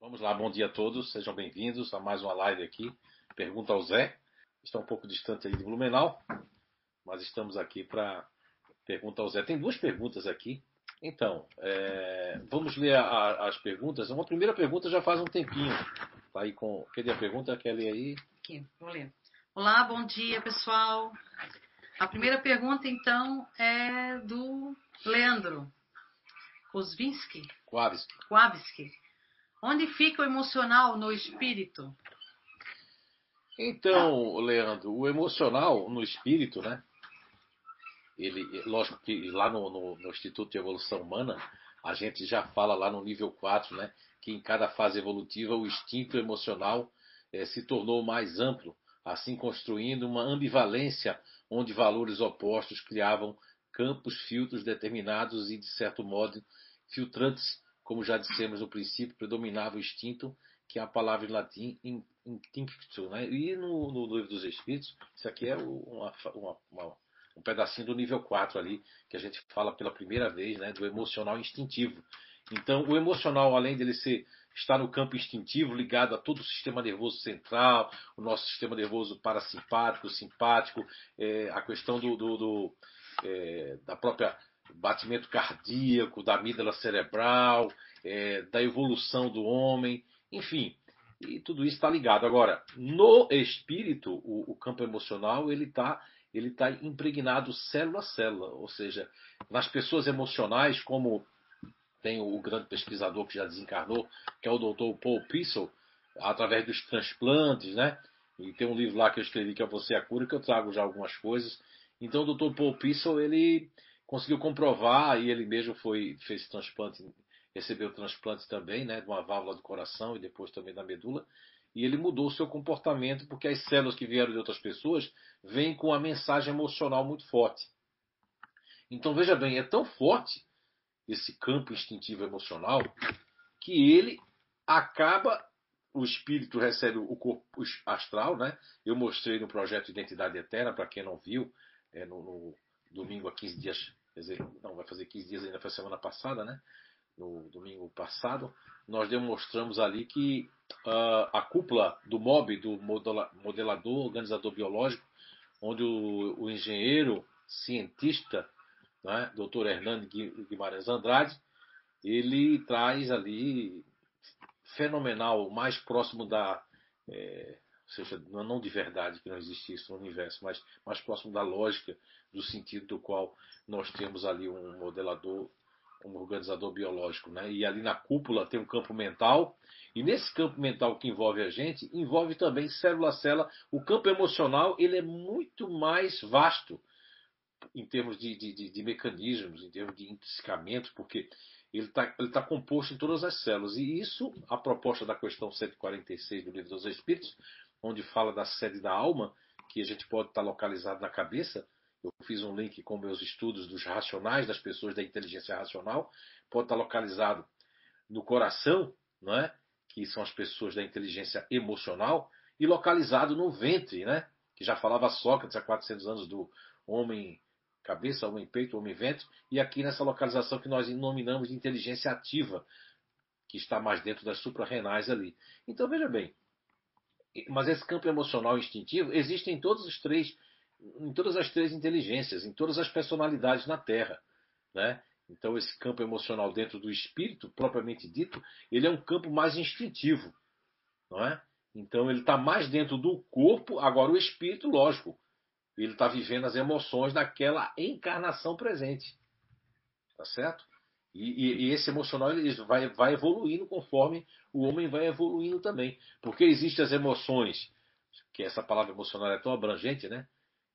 Vamos lá, bom dia a todos, sejam bem-vindos a mais uma live aqui. Pergunta ao Zé. Está um pouco distante aí de Blumenau, mas estamos aqui para pergunta ao Zé. Tem duas perguntas aqui. Então, é, vamos ler a, a, as perguntas. Uma primeira pergunta já faz um tempinho. Tá aí com. Cadê a pergunta? Quer ler aí? Aqui, vou ler. Olá, bom dia, pessoal. A primeira pergunta, então, é do Leandro Kosvinsky. Kowalski. Kowalski. Onde fica o emocional no espírito? Então, Leandro, o emocional no espírito, né? Ele, lógico que lá no, no, no, Instituto de Evolução Humana, a gente já fala lá no nível 4, né? Que em cada fase evolutiva o instinto emocional eh, se tornou mais amplo, assim construindo uma ambivalência onde valores opostos criavam campos, filtros determinados e, de certo modo, filtrantes como já dissemos no princípio, predominava o instinto, que é a palavra em latim instincto. Né? E no, no livro dos Espíritos, isso aqui é uma, uma, uma, um pedacinho do nível 4 ali, que a gente fala pela primeira vez, né, do emocional instintivo. Então, o emocional, além dele ser estar no campo instintivo, ligado a todo o sistema nervoso central, o nosso sistema nervoso parasimpático, simpático, é, a questão do, do, do é, da própria batimento cardíaco, da amígdala cerebral, é, da evolução do homem, enfim, e tudo isso está ligado. Agora, no espírito, o, o campo emocional ele está ele tá impregnado célula a célula, ou seja, nas pessoas emocionais, como tem o, grande pesquisador que já desencarnou, que é o Dr. Paul Pissel, através dos transplantes, né? E tem um livro lá que eu escrevi que é Você a Cura, que eu trago já algumas coisas. Então o Dr. Paul Pissel, ele conseguiu comprovar, e ele mesmo foi, fez transplante, recebeu transplante também, né, de uma válvula do coração e depois também da medula, e ele mudou o seu comportamento porque as células que vieram de outras pessoas vêm com a mensagem emocional muito forte. Então veja bem, é tão forte esse campo instintivo emocional que ele acaba o espírito recebe o corpo astral, né? Eu mostrei no projeto Identidade Eterna, para quem não viu, é no, no, domingo a 15 dias quer dizer, não, vai fazer 15 dias ainda foi semana passada, né? No domingo passado, nós demonstramos ali que uh, a cúpula do MOB, do modelador, organizador biológico, onde o, o engenheiro, cientista, né, Dr. Hernando Guimarães Andrade, ele traz ali fenomenal, mais próximo da é, seja, não de verdade, que não existe isso no universo, mas mais próximo da lógica, do sentido do qual nós temos ali um modelador, um organizador biológico. Né? E ali na cúpula tem um campo mental, e nesse campo mental que envolve a gente, envolve também célula a célula. O campo emocional ele é muito mais vasto em termos de, de, de mecanismos, em termos de intrinsecamento, porque ele está ele tá composto em todas as células. E isso, a proposta da questão 146 do Livro dos Espíritos, onde fala da sede da alma, que a gente pode estar localizado na cabeça. Eu fiz um link com meus estudos dos racionais, das pessoas da inteligência racional. Pode estar localizado no coração, não é? que são as pessoas da inteligência emocional, e localizado no ventre, né? que já falava Sócrates há 400 anos do homem cabeça, homem peito, homem ventre, e aqui nessa localização que nós denominamos de inteligência ativa, que está mais dentro das suprarrenais ali. Então veja bem, mas esse campo emocional instintivo existe em todos os três, em todas as três inteligências, em todas as personalidades na Terra, né? Então esse campo emocional dentro do espírito, propriamente dito, ele é um campo mais instintivo, não é? Então ele está mais dentro do corpo. Agora o espírito, lógico, ele está vivendo as emoções daquela encarnação presente, tá certo? E, e, e, esse emocional ele vai, vai evoluindo conforme o homem vai evoluindo também. Porque existem as emoções, que essa palavra emocional é tão abrangente, né?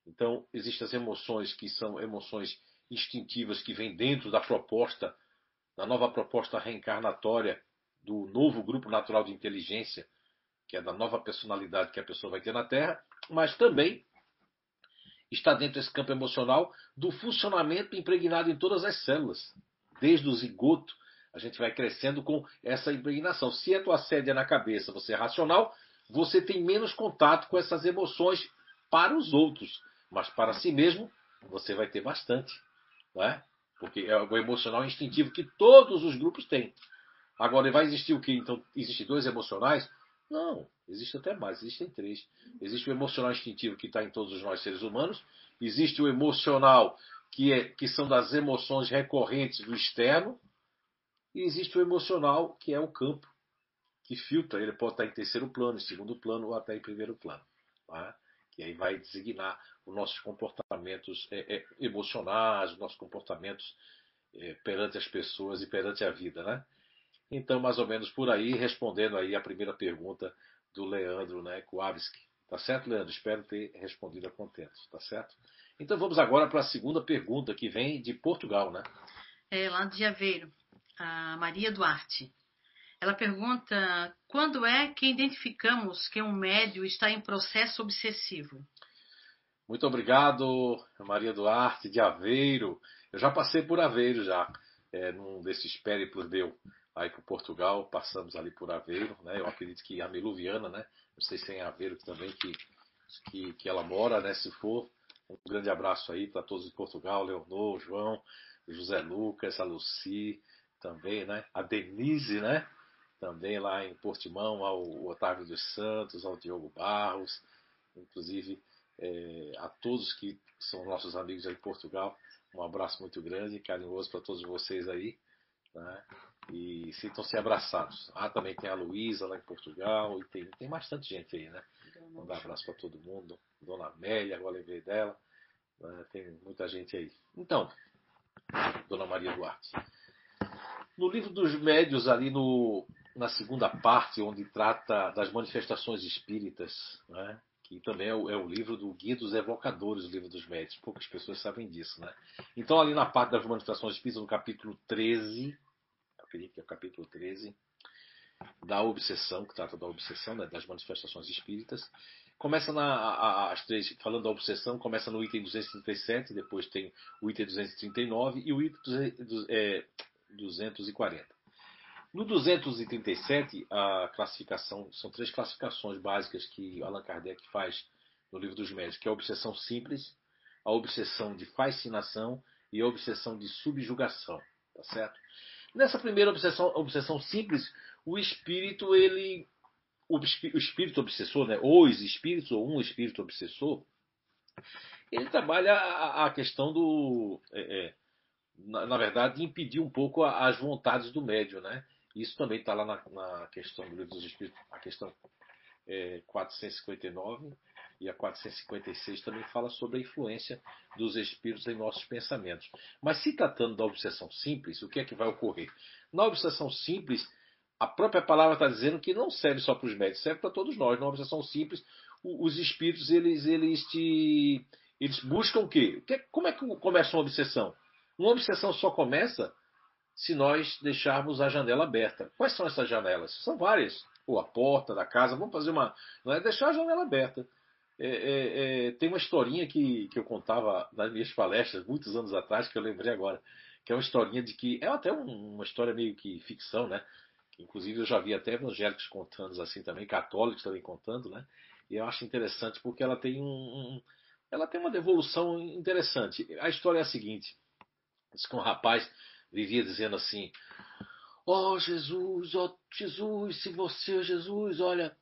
Então, existem as emoções que são emoções instintivas que vêm dentro da proposta, da nova proposta reencarnatória do novo grupo natural de inteligência, que é da nova personalidade que a pessoa vai ter na Terra, mas também está dentro desse campo emocional do funcionamento impregnado em todas as células desde o zigoto, a gente vai crescendo com essa impregnação. Se a tua sede é na cabeça, você é racional, você tem menos contato com essas emoções para os outros, mas para si mesmo você vai ter bastante, não é? Porque é o emocional instintivo que todos os grupos têm. Agora, vai existir o quê? Então, existem dois emocionais? Não, existe até mais, existem três. Existe o emocional instintivo que está em todos nós seres humanos, existe o emocional que, é, que são das emoções recorrentes do externo, e existe o emocional que é o campo que filtra, ele pode estar em terceiro plano, em segundo plano ou até em primeiro plano. Tá? Que aí vai designar os nossos comportamentos é, é, emocionais, os nossos comportamentos é, perante as pessoas e perante a vida, né? Então, mais ou menos por aí, respondendo aí a primeira pergunta do Leandro né, Kowalski. Tá certo, Leandro? Espero ter respondido a contento, tá certo? Então vamos agora para a segunda pergunta que vem de Portugal, né? É, lá de Aveiro, a Maria Duarte. Ela pergunta quando é que identificamos que um médio está em processo obsessivo? Muito obrigado, Maria Duarte, de Aveiro. Eu já passei por Aveiro já, é, num desses périplos meu aí por Portugal, passamos ali por Aveiro, né? Eu acredito que a Meluviana, né? Não sei se é em Aveiro também que, que, que ela mora, né? Se for, um grande abraço aí para todos de Portugal, Leonor, João, José Lucas, a Luci também, né? A Denise, né? Também lá em Portimão, ao Otávio dos Santos, ao Diogo Barros, inclusive é, a todos que são nossos amigos aí em Portugal. Um abraço muito grande, carinhoso para todos vocês aí. Né? E sintam-se abraçados. Ah, também tem a Luísa lá em Portugal, e tem, tem bastante gente aí, né? Mandar um abraço para todo mundo. Dona Amélia, agora lembrei dela. Né? Tem muita gente aí. Então, Dona Maria Duarte. No livro dos médios, ali no, na segunda parte, onde trata das manifestações espíritas, né? que também é o, é o, livro do Guia dos Evocadores, o livro dos médios. Poucas pessoas sabem disso, né? Então, ali na parte das manifestações espíritas, no capítulo 13, acredito que é o capítulo 13, da obsessão, que trata da obsessão, né, das manifestações espíritas. Começa na, a, as três, falando da obsessão, começa no item 237, depois tem o item 239 e o item 240. É, no 237, a classificação, são três classificações básicas que Allan Kardec faz no livro dos médicos, que é a obsessão simples, a obsessão de fascinação e a obsessão de subjugação, tá certo? Nessa primeira obsessão, obsessão simples, o espírito, ele. O espírito obsessor, né? Os espíritos, ou um espírito obsessor, ele trabalha a, a questão do. É, é, na, na, verdade, impedir um pouco as vontades do médio, né? Isso também está lá na, na, questão do livro dos Espíritos, a questão é, 459 e a 456 também fala sobre a influência dos espíritos em nossos pensamentos. Mas se tratando da obsessão simples, o que é que vai ocorrer? Na obsessão simples, a própria palavra está dizendo que não serve só para os médicos, serve para todos nós. Na obsessão simples, os espíritos eles, eles, te, eles buscam o quê? Como é que começa uma obsessão? Uma obsessão só começa se nós deixarmos a janela aberta. Quais são essas janelas? São várias. Ou a porta da casa, vamos fazer uma. Não é deixar a janela aberta. É, é, é, tem uma historinha que, que eu contava nas minhas palestras, muitos anos atrás, que eu lembrei agora, que é uma historinha de que. É até um, uma história meio que ficção, né? Inclusive eu já vi até evangélicos contando assim também, católicos também contando, né? E eu acho interessante porque ela tem um, um ela tem uma devolução interessante. A história é a seguinte: diz que um rapaz vivia dizendo assim: Ó oh, Jesus, ó oh, Jesus, se você, Jesus, olha,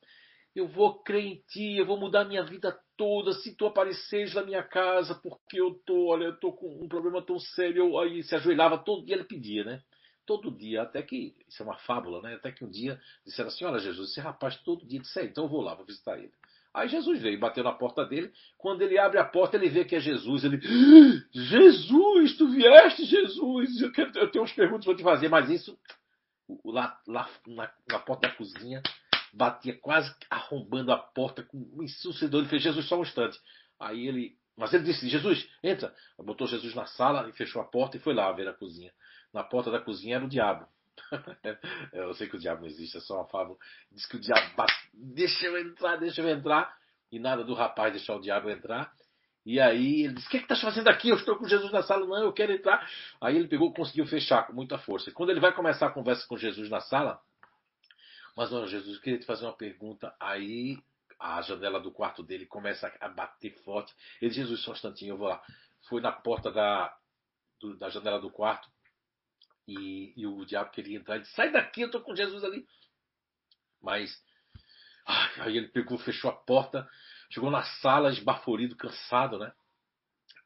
eu vou crer em ti, eu vou mudar minha vida toda se tu apareceres na minha casa, porque eu tô, olha, eu tô com um problema tão sério. Aí se ajoelhava todo dia, ele pedia, né? Todo dia, até que, isso é uma fábula, né? Até que um dia disseram assim: Olha, Jesus, esse rapaz todo dia disse: é, Então eu vou lá, vou visitar ele. Aí Jesus veio, bateu na porta dele. Quando ele abre a porta, ele vê que é Jesus. Ele, Jesus, tu vieste, Jesus. Eu, quero, eu tenho umas perguntas para te fazer, mas isso lá, lá na, na porta da cozinha, batia quase arrombando a porta com um ensurdecedor. Ele fez Jesus só um instante. Aí ele. Mas ele disse: Jesus, entra. Botou Jesus na sala e fechou a porta e foi lá ver a cozinha. Na porta da cozinha era o diabo. eu sei que o diabo não existe, é só uma fábula. Diz que o diabo bate, deixa eu entrar, deixa eu entrar. E nada do rapaz deixar o diabo entrar. E aí ele disse: O que é que estás fazendo aqui? Eu estou com Jesus na sala. Não, eu quero entrar. Aí ele pegou conseguiu fechar com muita força. E quando ele vai começar a conversa com Jesus na sala, mas, olha, Jesus, eu queria te fazer uma pergunta. Aí a janela do quarto dele começa a bater forte. Ele Jesus, só um instantinho, eu vou lá. Foi na porta da, do, da janela do quarto. E, e o diabo queria entrar e disse, sai daqui, eu estou com Jesus ali. Mas ai, aí ele pegou, fechou a porta, chegou na sala esbaforido, cansado, né?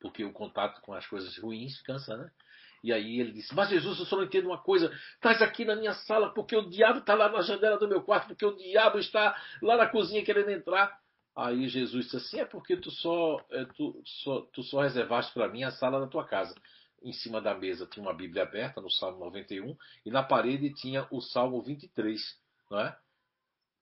Porque o contato com as coisas ruins cansa, né? E aí ele disse: Mas Jesus, eu só não entendo uma coisa. Estás aqui na minha sala porque o diabo está lá na janela do meu quarto, porque o diabo está lá na cozinha querendo entrar. Aí Jesus disse assim: É porque tu só, é, tu, só, tu só reservaste para mim a sala da tua casa. Em cima da mesa tinha uma Bíblia aberta, no Salmo 91, e na parede tinha o Salmo 23, não é?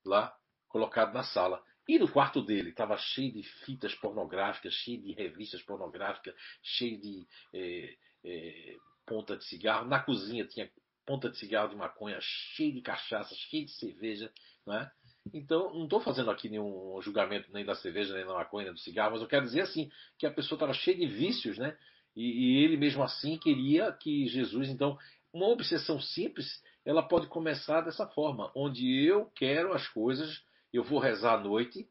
Lá colocado na sala. E no quarto dele estava cheio de fitas pornográficas, cheio de revistas pornográficas, cheio de é, é, ponta de cigarro. Na cozinha tinha ponta de cigarro de maconha, cheio de cachaça, cheio de cerveja. Não é? Então, não estou fazendo aqui nenhum julgamento nem da cerveja, nem da maconha, nem do cigarro, mas eu quero dizer assim, que a pessoa estava cheia de vícios, né? E, e ele mesmo assim queria que Jesus, então, uma obsessão simples, ela pode começar dessa forma, onde eu quero as coisas, eu vou rezar à noite,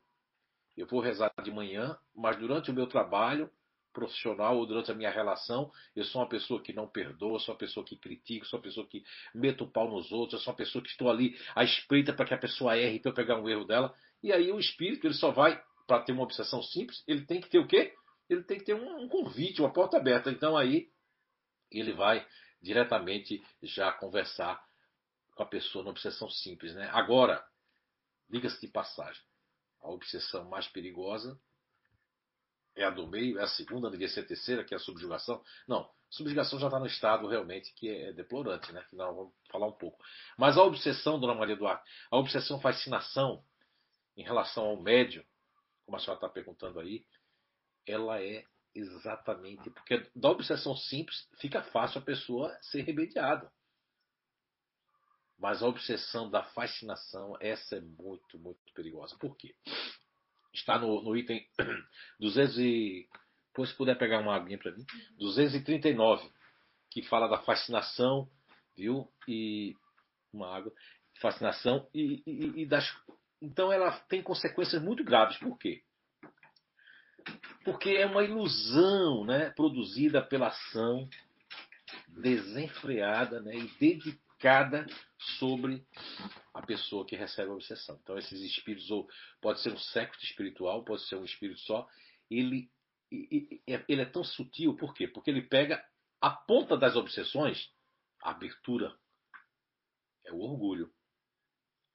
eu vou rezar de manhã, mas durante o meu trabalho profissional ou durante a minha relação, eu sou uma pessoa que não perdoa, sou uma pessoa que critica, sou uma pessoa que meto o pau nos outros, sou uma pessoa que estou ali à espreita para que a pessoa erre para eu pegar um erro dela. E aí o espírito, ele só vai, para ter uma obsessão simples, ele tem que ter o quê? Ele tem que ter um, um convite, uma porta aberta. Então aí ele vai diretamente já conversar com a pessoa na obsessão simples. Né? Agora, diga-se de passagem, a obsessão mais perigosa é a do meio, é a segunda, devia ser a terceira, que é a subjugação. Não, subjugação já está no estado realmente que é deplorante, né? Que nós vamos falar um pouco. Mas a obsessão, Dona Maria Duarte, a obsessão fascinação em relação ao médio, como a senhora está perguntando aí, ela é exatamente porque da obsessão simples fica fácil a pessoa ser remediada. Mas a obsessão da fascinação, essa é muito, muito perigosa. Por quê? está no, no item 200 e, depois se puder pegar uma aguinha para mim, 239, que fala da fascinação, viu? E uma água, fascinação e, e, e das então ela tem consequências muito graves. Por quê? Porque é uma ilusão, né, produzida pela ação desenfreada, né, e dedicada sobre a pessoa que recebe a obsessão. Então, esses espíritos, ou pode ser um século espiritual, pode ser um espírito só, ele, ele é tão sutil, por quê? Porque ele pega a ponta das obsessões, a abertura, é o orgulho,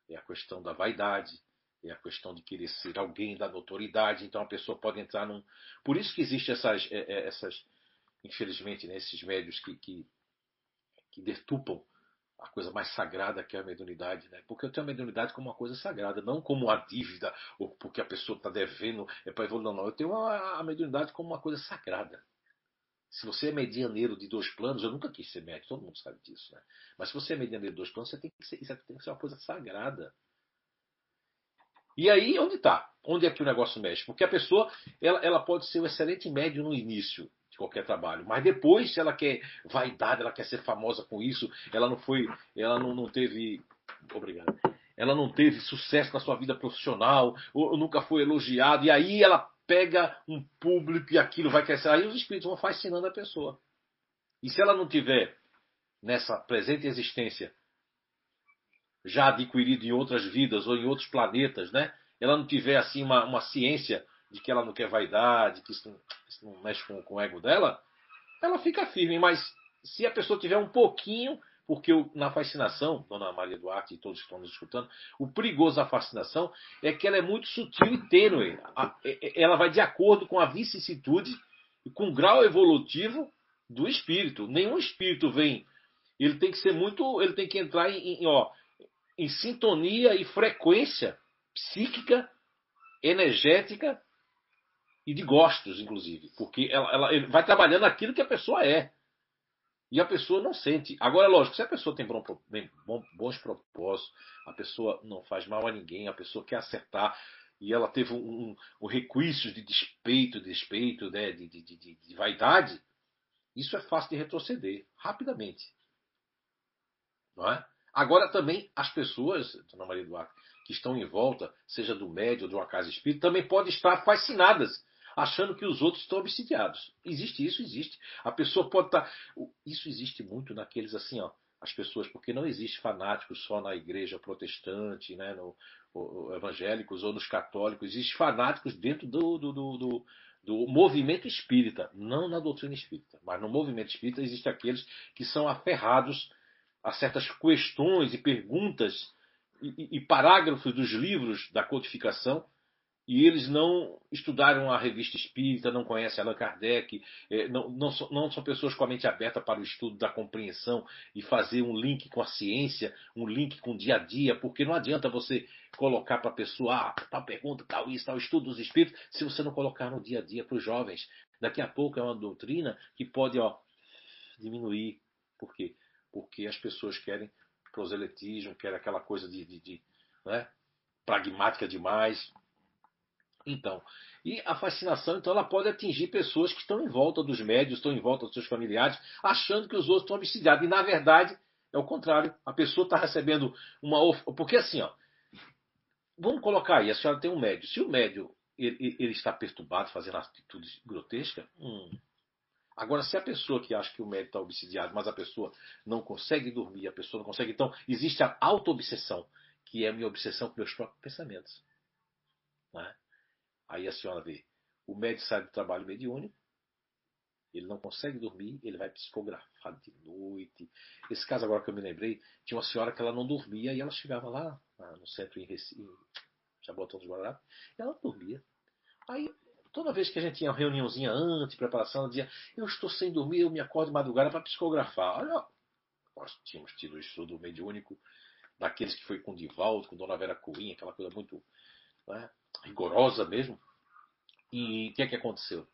é a questão da vaidade, é a questão de querer ser alguém da notoriedade. Então, a pessoa pode entrar num. Por isso que existem essas, é, é, essas infelizmente, né, esses médios que, que, que detupam a coisa mais sagrada que é a mediunidade, né? Porque eu tenho a mediunidade como uma coisa sagrada, não como uma dívida, ou porque a pessoa está devendo é para evoluir. Não, eu tenho a, a mediunidade como uma coisa sagrada. Se você é medianeiro de dois planos, eu nunca quis ser médico, todo mundo sabe disso, né? Mas se você é medianeiro de dois planos, você tem que ser, isso tem que ser uma coisa sagrada. E aí, onde está? Onde é que o negócio mexe? Porque a pessoa ela, ela pode ser um excelente médium no início, qualquer trabalho. Mas depois, se ela quer vaidade, ela quer ser famosa com isso, ela não foi, ela não, não teve, obrigado, ela não teve sucesso na sua vida profissional, ou, ou nunca foi elogiado, e aí ela pega um público e aquilo vai crescer. Aí os espíritos vão fascinando a pessoa. E se ela não tiver nessa presente existência já adquirido em outras vidas ou em outros planetas, né? Ela não tiver assim uma, uma ciência de que ela não quer vaidade, que isso não, isso não mexe com, com o ego dela, ela fica firme. Mas se a pessoa tiver um pouquinho, porque na fascinação, Dona Maria Duarte e todos que estão nos escutando, o perigoso da fascinação é que ela é muito sutil e tênue. Ela vai de acordo com a vicissitude e com o grau evolutivo do espírito. Nenhum espírito vem. Ele tem que ser muito. Ele tem que entrar em, em, ó, em sintonia e frequência psíquica, energética e de gostos, inclusive, porque ela, ela vai trabalhando aquilo que a pessoa é. E a pessoa não sente. Agora, é lógico, se a pessoa tem bom, bons propósitos, a pessoa não faz mal a ninguém, a pessoa quer acertar, e ela teve um, um, um requisitos de despeito, despeito, né, de, de, de, de vaidade, isso é fácil de retroceder rapidamente. Não é? Agora também as pessoas, Dona Maria Duarte, que estão em volta, seja do médio ou de uma casa espírita, também podem estar fascinadas achando que os outros estão obsidiados. Existe isso, existe. A pessoa pode estar. Tá, isso existe muito naqueles assim, ó. As pessoas, porque não existe fanáticos só na igreja protestante, né, no, evangélicos ou nos católicos, existe fanáticos dentro do, do, do, do do movimento espírita, não na doutrina espírita, mas no movimento espírita existem aqueles que são aferrados a certas questões e perguntas e, e, parágrafos dos livros da codificação e eles não estudaram a revista espírita, não conhecem Allan Kardec, é, não, não, não, são pessoas com a mente aberta para o estudo da compreensão e fazer um link com a ciência, um link com o dia a dia, porque não adianta você colocar para a pessoa, ah, tal pergunta, tal isso, tal estudo dos espíritos, se você não colocar no dia a dia para os jovens. Daqui a pouco é uma doutrina que pode ó, diminuir. Por quê? Porque as pessoas querem proselitismo, querem aquela coisa de, de, de né, pragmática demais então, e a fascinação, então, ela pode atingir pessoas que estão em volta dos médios, estão em volta dos seus familiares, achando que os outros estão obsidiados. E, na verdade, é o contrário. A pessoa está recebendo uma... Porque, assim, ó, vamos colocar aí, a senhora tem um médio. Se o médio ele, ele está perturbado, fazendo atitudes grotescas, hum. Agora, se a pessoa que acha que o médio está obsidiado, mas a pessoa não consegue dormir, a pessoa não consegue... Então, existe a auto-obsessão, que é a minha obsessão com meus próprios pensamentos. Né? Aí a senhora vê, o médico sai do trabalho mediúnico, ele não consegue dormir, ele vai psicografar de noite. Esse caso agora que eu me lembrei, tinha uma senhora que ela não dormia e ela chegava lá no centro em Recife, Jabotão dos Guararapes, e ela dormia. Toda vez que a gente tinha uma reuniãozinha antes, preparação, ela dizia, eu estou sem dormir, eu me acordo de madrugada para psicografar. Olha, nós tínhamos tido o estudo mediúnico daqueles que foi com Divaldo, com Dona Vera Corinha, aquela coisa muito né, rigorosa mesmo. E o que é que aconteceu?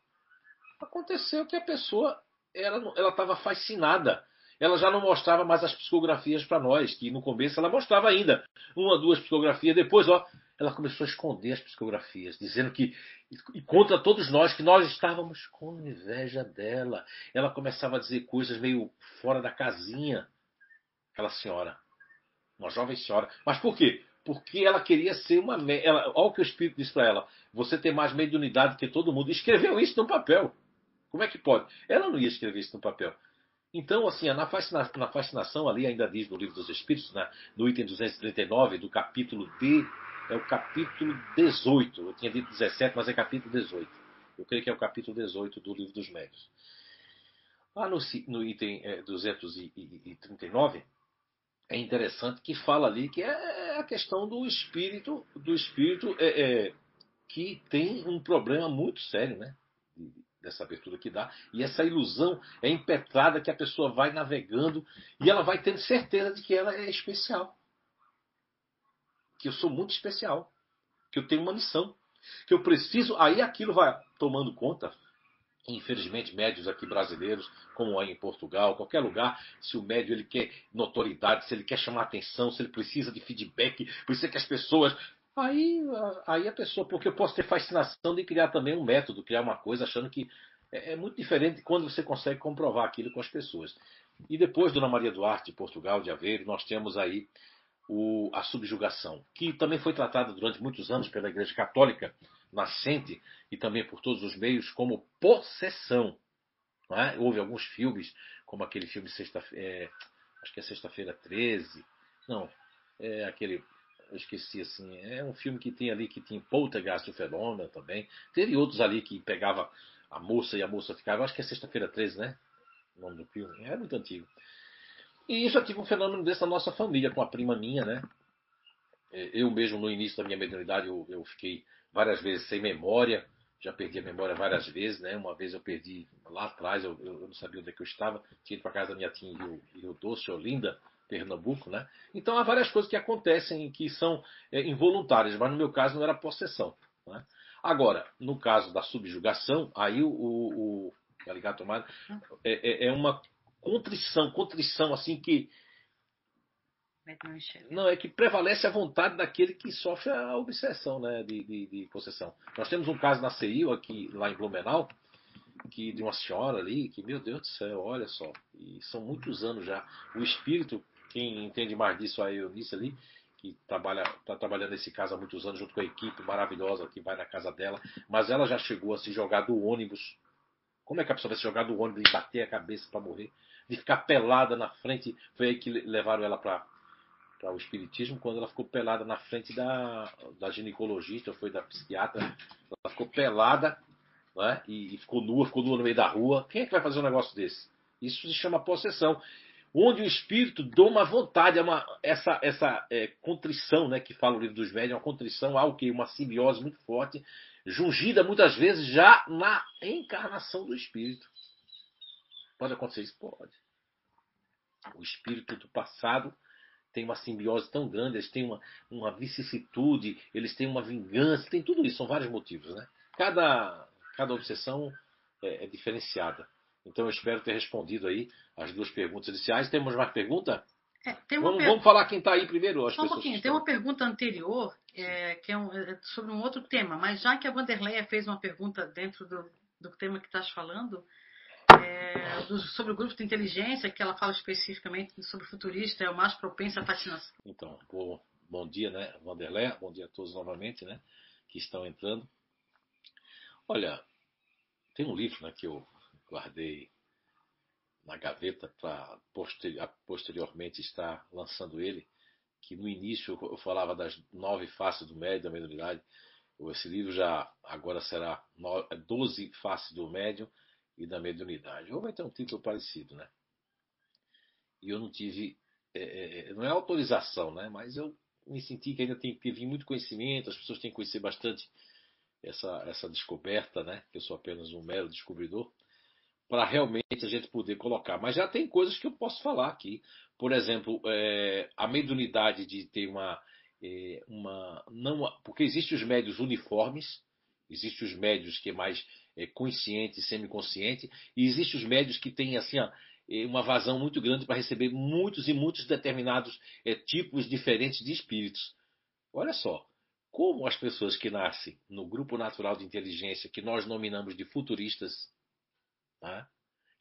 Aconteceu que a pessoa ela estava fascinada. Ela já não mostrava mais as psicografias para nós, que no começo ela mostrava ainda uma, duas psicografias. Depois, ó, ela começou a esconder as psicografias, dizendo que e contra todos nós que nós estávamos com inveja dela. Ela começava a dizer coisas meio fora da casinha, aquela senhora, uma jovem senhora. Mas por quê? porque ela queria ser uma. Ela, olha o que o Espírito disse para ela: você tem mais mediunidade que todo mundo. Escreveu isso no papel. Como é que pode? Ela não ia escrever isso no papel. Então, assim, na fascinação, na fascinação ali, ainda diz no Livro dos Espíritos, né, no item 239 do capítulo D, é o capítulo 18. Eu tinha dito 17, mas é capítulo 18. Eu creio que é o capítulo 18 do Livro dos Médios. Lá no, no item é, 239, é interessante que fala ali que é a questão do espírito, do espírito é, é, que tem um problema muito sério, né? Dessa abertura que dá. E essa ilusão é impetrada que a pessoa vai navegando e ela vai tendo certeza de que ela é especial. Que eu sou muito especial. Que eu tenho uma missão. Que eu preciso. Aí aquilo vai tomando conta, infelizmente, médios aqui brasileiros, como aí em Portugal, qualquer lugar, se o médio ele quer notoriedade, se ele quer chamar atenção, se ele precisa de feedback, precisa que as pessoas. Aí, aí a pessoa, porque eu posso ter fascinação de criar também um método, criar uma coisa, achando que é, é muito diferente quando você consegue comprovar aquilo com as pessoas. E depois, Dona Maria Duarte, de Portugal, de Aveiro, nós temos aí o, a subjugação, que também foi tratada durante muitos anos pela Igreja Católica nascente e também por todos os meios como possessão. É? Houve alguns filmes, como aquele filme sexta é, acho que é Sexta-feira 13, não, é aquele, eu esqueci assim, é um filme que tem ali que tinha Poltergeist, o fenômeno também, teve outros ali que pegava a moça e a moça ficava, acho que é Sexta-feira 13, né? O nome do filme, é muito antigo. E isso aqui foi um fenômeno dessa nossa família, com a prima minha, né? É, eu mesmo, no início da minha mediunidade, eu, eu fiquei várias vezes sem memória, já perdi a memória várias vezes, né? Uma vez eu perdi lá atrás, eu, eu não sabia onde é que eu estava, tinha ido para casa da minha tia em Rio, Rio Doce, Olinda, Pernambuco, né? Então há várias coisas que acontecem que são é, involuntárias, mas no meu caso não era possessão. Né? Agora, no caso da subjugação, aí o, o, o tá ligado, tomado, é, é, é uma contrição, contrição assim que não, é que prevalece a vontade daquele que sofre a obsessão né, de, de, de possessão. Nós temos um caso na CEIU, aqui lá em Blumenau, que, de uma senhora ali, que, meu Deus do céu, olha só, e são muitos anos já. O espírito, quem entende mais disso, a Eunice ali, que trabalha, está trabalhando nesse caso há muitos anos, junto com a equipe maravilhosa que vai na casa dela, mas ela já chegou a se jogar do ônibus. Como é que a pessoa vai se jogar do ônibus e bater a cabeça para morrer? De ficar pelada na frente. Foi aí que levaram ela para para o espiritismo quando ela ficou pelada na frente da, da ginecologista, foi da psiquiatra. Ela ficou pelada né, e, e, ficou nua, ficou nua no meio da rua. Quem é que vai fazer um negócio desse? Isso se chama possessão onde o espírito doma vontade, é uma, essa, essa é, contrição né, que fala o livro dos médios, é uma contrição, algo que uma simbiose muito forte, jungida muitas vezes já na encarnação do espírito. Pode acontecer isso? Pode. O espírito do passado tem uma simbiose tão grande, eles têm uma, uma vicissitude, eles têm uma vingança, tem tudo isso, são vários motivos. Né? Cada, cada obsessão é, é diferenciada. Então eu espero ter respondido aí as duas perguntas iniciais. Temos mais pergunta? É, vamos, per... vamos, falar quem está aí primeiro. As Só um pouquinho. Tem uma pergunta anterior é, que é, um, é, sobre um outro tema, mas já que a Vanderleia fez uma pergunta dentro do, do tema que estás falando, é, do, sobre o grupo de inteligência, que ela fala especificamente sobre futurista, é o mais propenso à fascinação. Então, bom, bom dia, né, Vanderleia? Bom dia a todos novamente, né, que estão entrando. Olha, tem um livro né, que eu guardei na gaveta para posterior, posteriormente estar lançando ele, que no início eu falava das nove faces do médio, da mediunidade. Esse livro já agora será doze faces do médium e da mediunidade. Ou vai ter um título parecido, né? E eu não tive, é, é, é, não é autorização, né? Mas eu me senti que ainda tem vir muito conhecimento, as pessoas têm que conhecer bastante essa, essa descoberta, né? Que eu sou apenas um mero descobridor para realmente a gente poder colocar. Mas já tem coisas que eu posso falar aqui. Por exemplo, é, a mediunidade de ter uma. É, uma não, porque existem os médios uniformes, existem os médios que mais é, consciente, semiconsciente, e existem os médios que têm assim, ó, é, uma vazão muito grande para receber muitos e muitos determinados é, tipos diferentes de espíritos. Olha só, como as pessoas que nascem no grupo natural de inteligência, que nós nominamos de futuristas, Tá?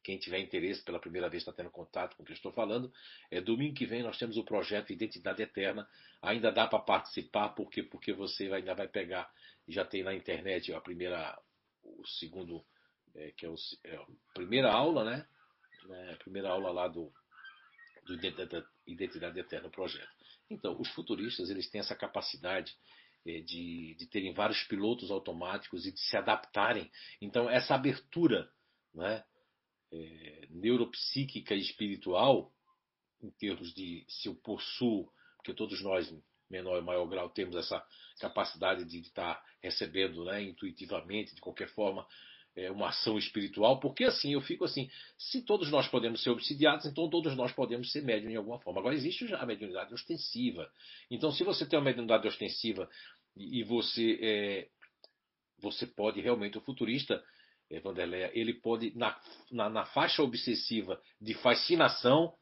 Quem tiver interesse pela primeira vez está tendo contato com o que eu estou falando. É, domingo que vem nós temos o projeto Identidade Eterna. Ainda dá para participar, porque porque você ainda vai pegar, já tem na internet a primeira, o segundo, é, que é, o, é, a primeira aula, né? É, a primeira aula lá do, do Identidade, Eterna projeto. Então, os futuristas eles têm essa capacidade é, de, de terem vários pilotos automáticos e de se adaptarem. Então, essa abertura né, é, neuropsíquica e espiritual, em termos de se eu possuo, porque todos nós, menor e maior grau, temos essa capacidade de estar recebendo né, intuitivamente, de qualquer forma, é, uma ação espiritual, porque assim, eu fico assim, se todos nós podemos ser obsidiados, então todos nós podemos ser médium em alguma forma. Agora, existe a mediunidade ostensiva. Então, se você tem uma mediunidade ostensiva e você, é, você pode realmente, o futurista, Vanderleia, ele pode, na, na, na, faixa obsessiva de fascinação,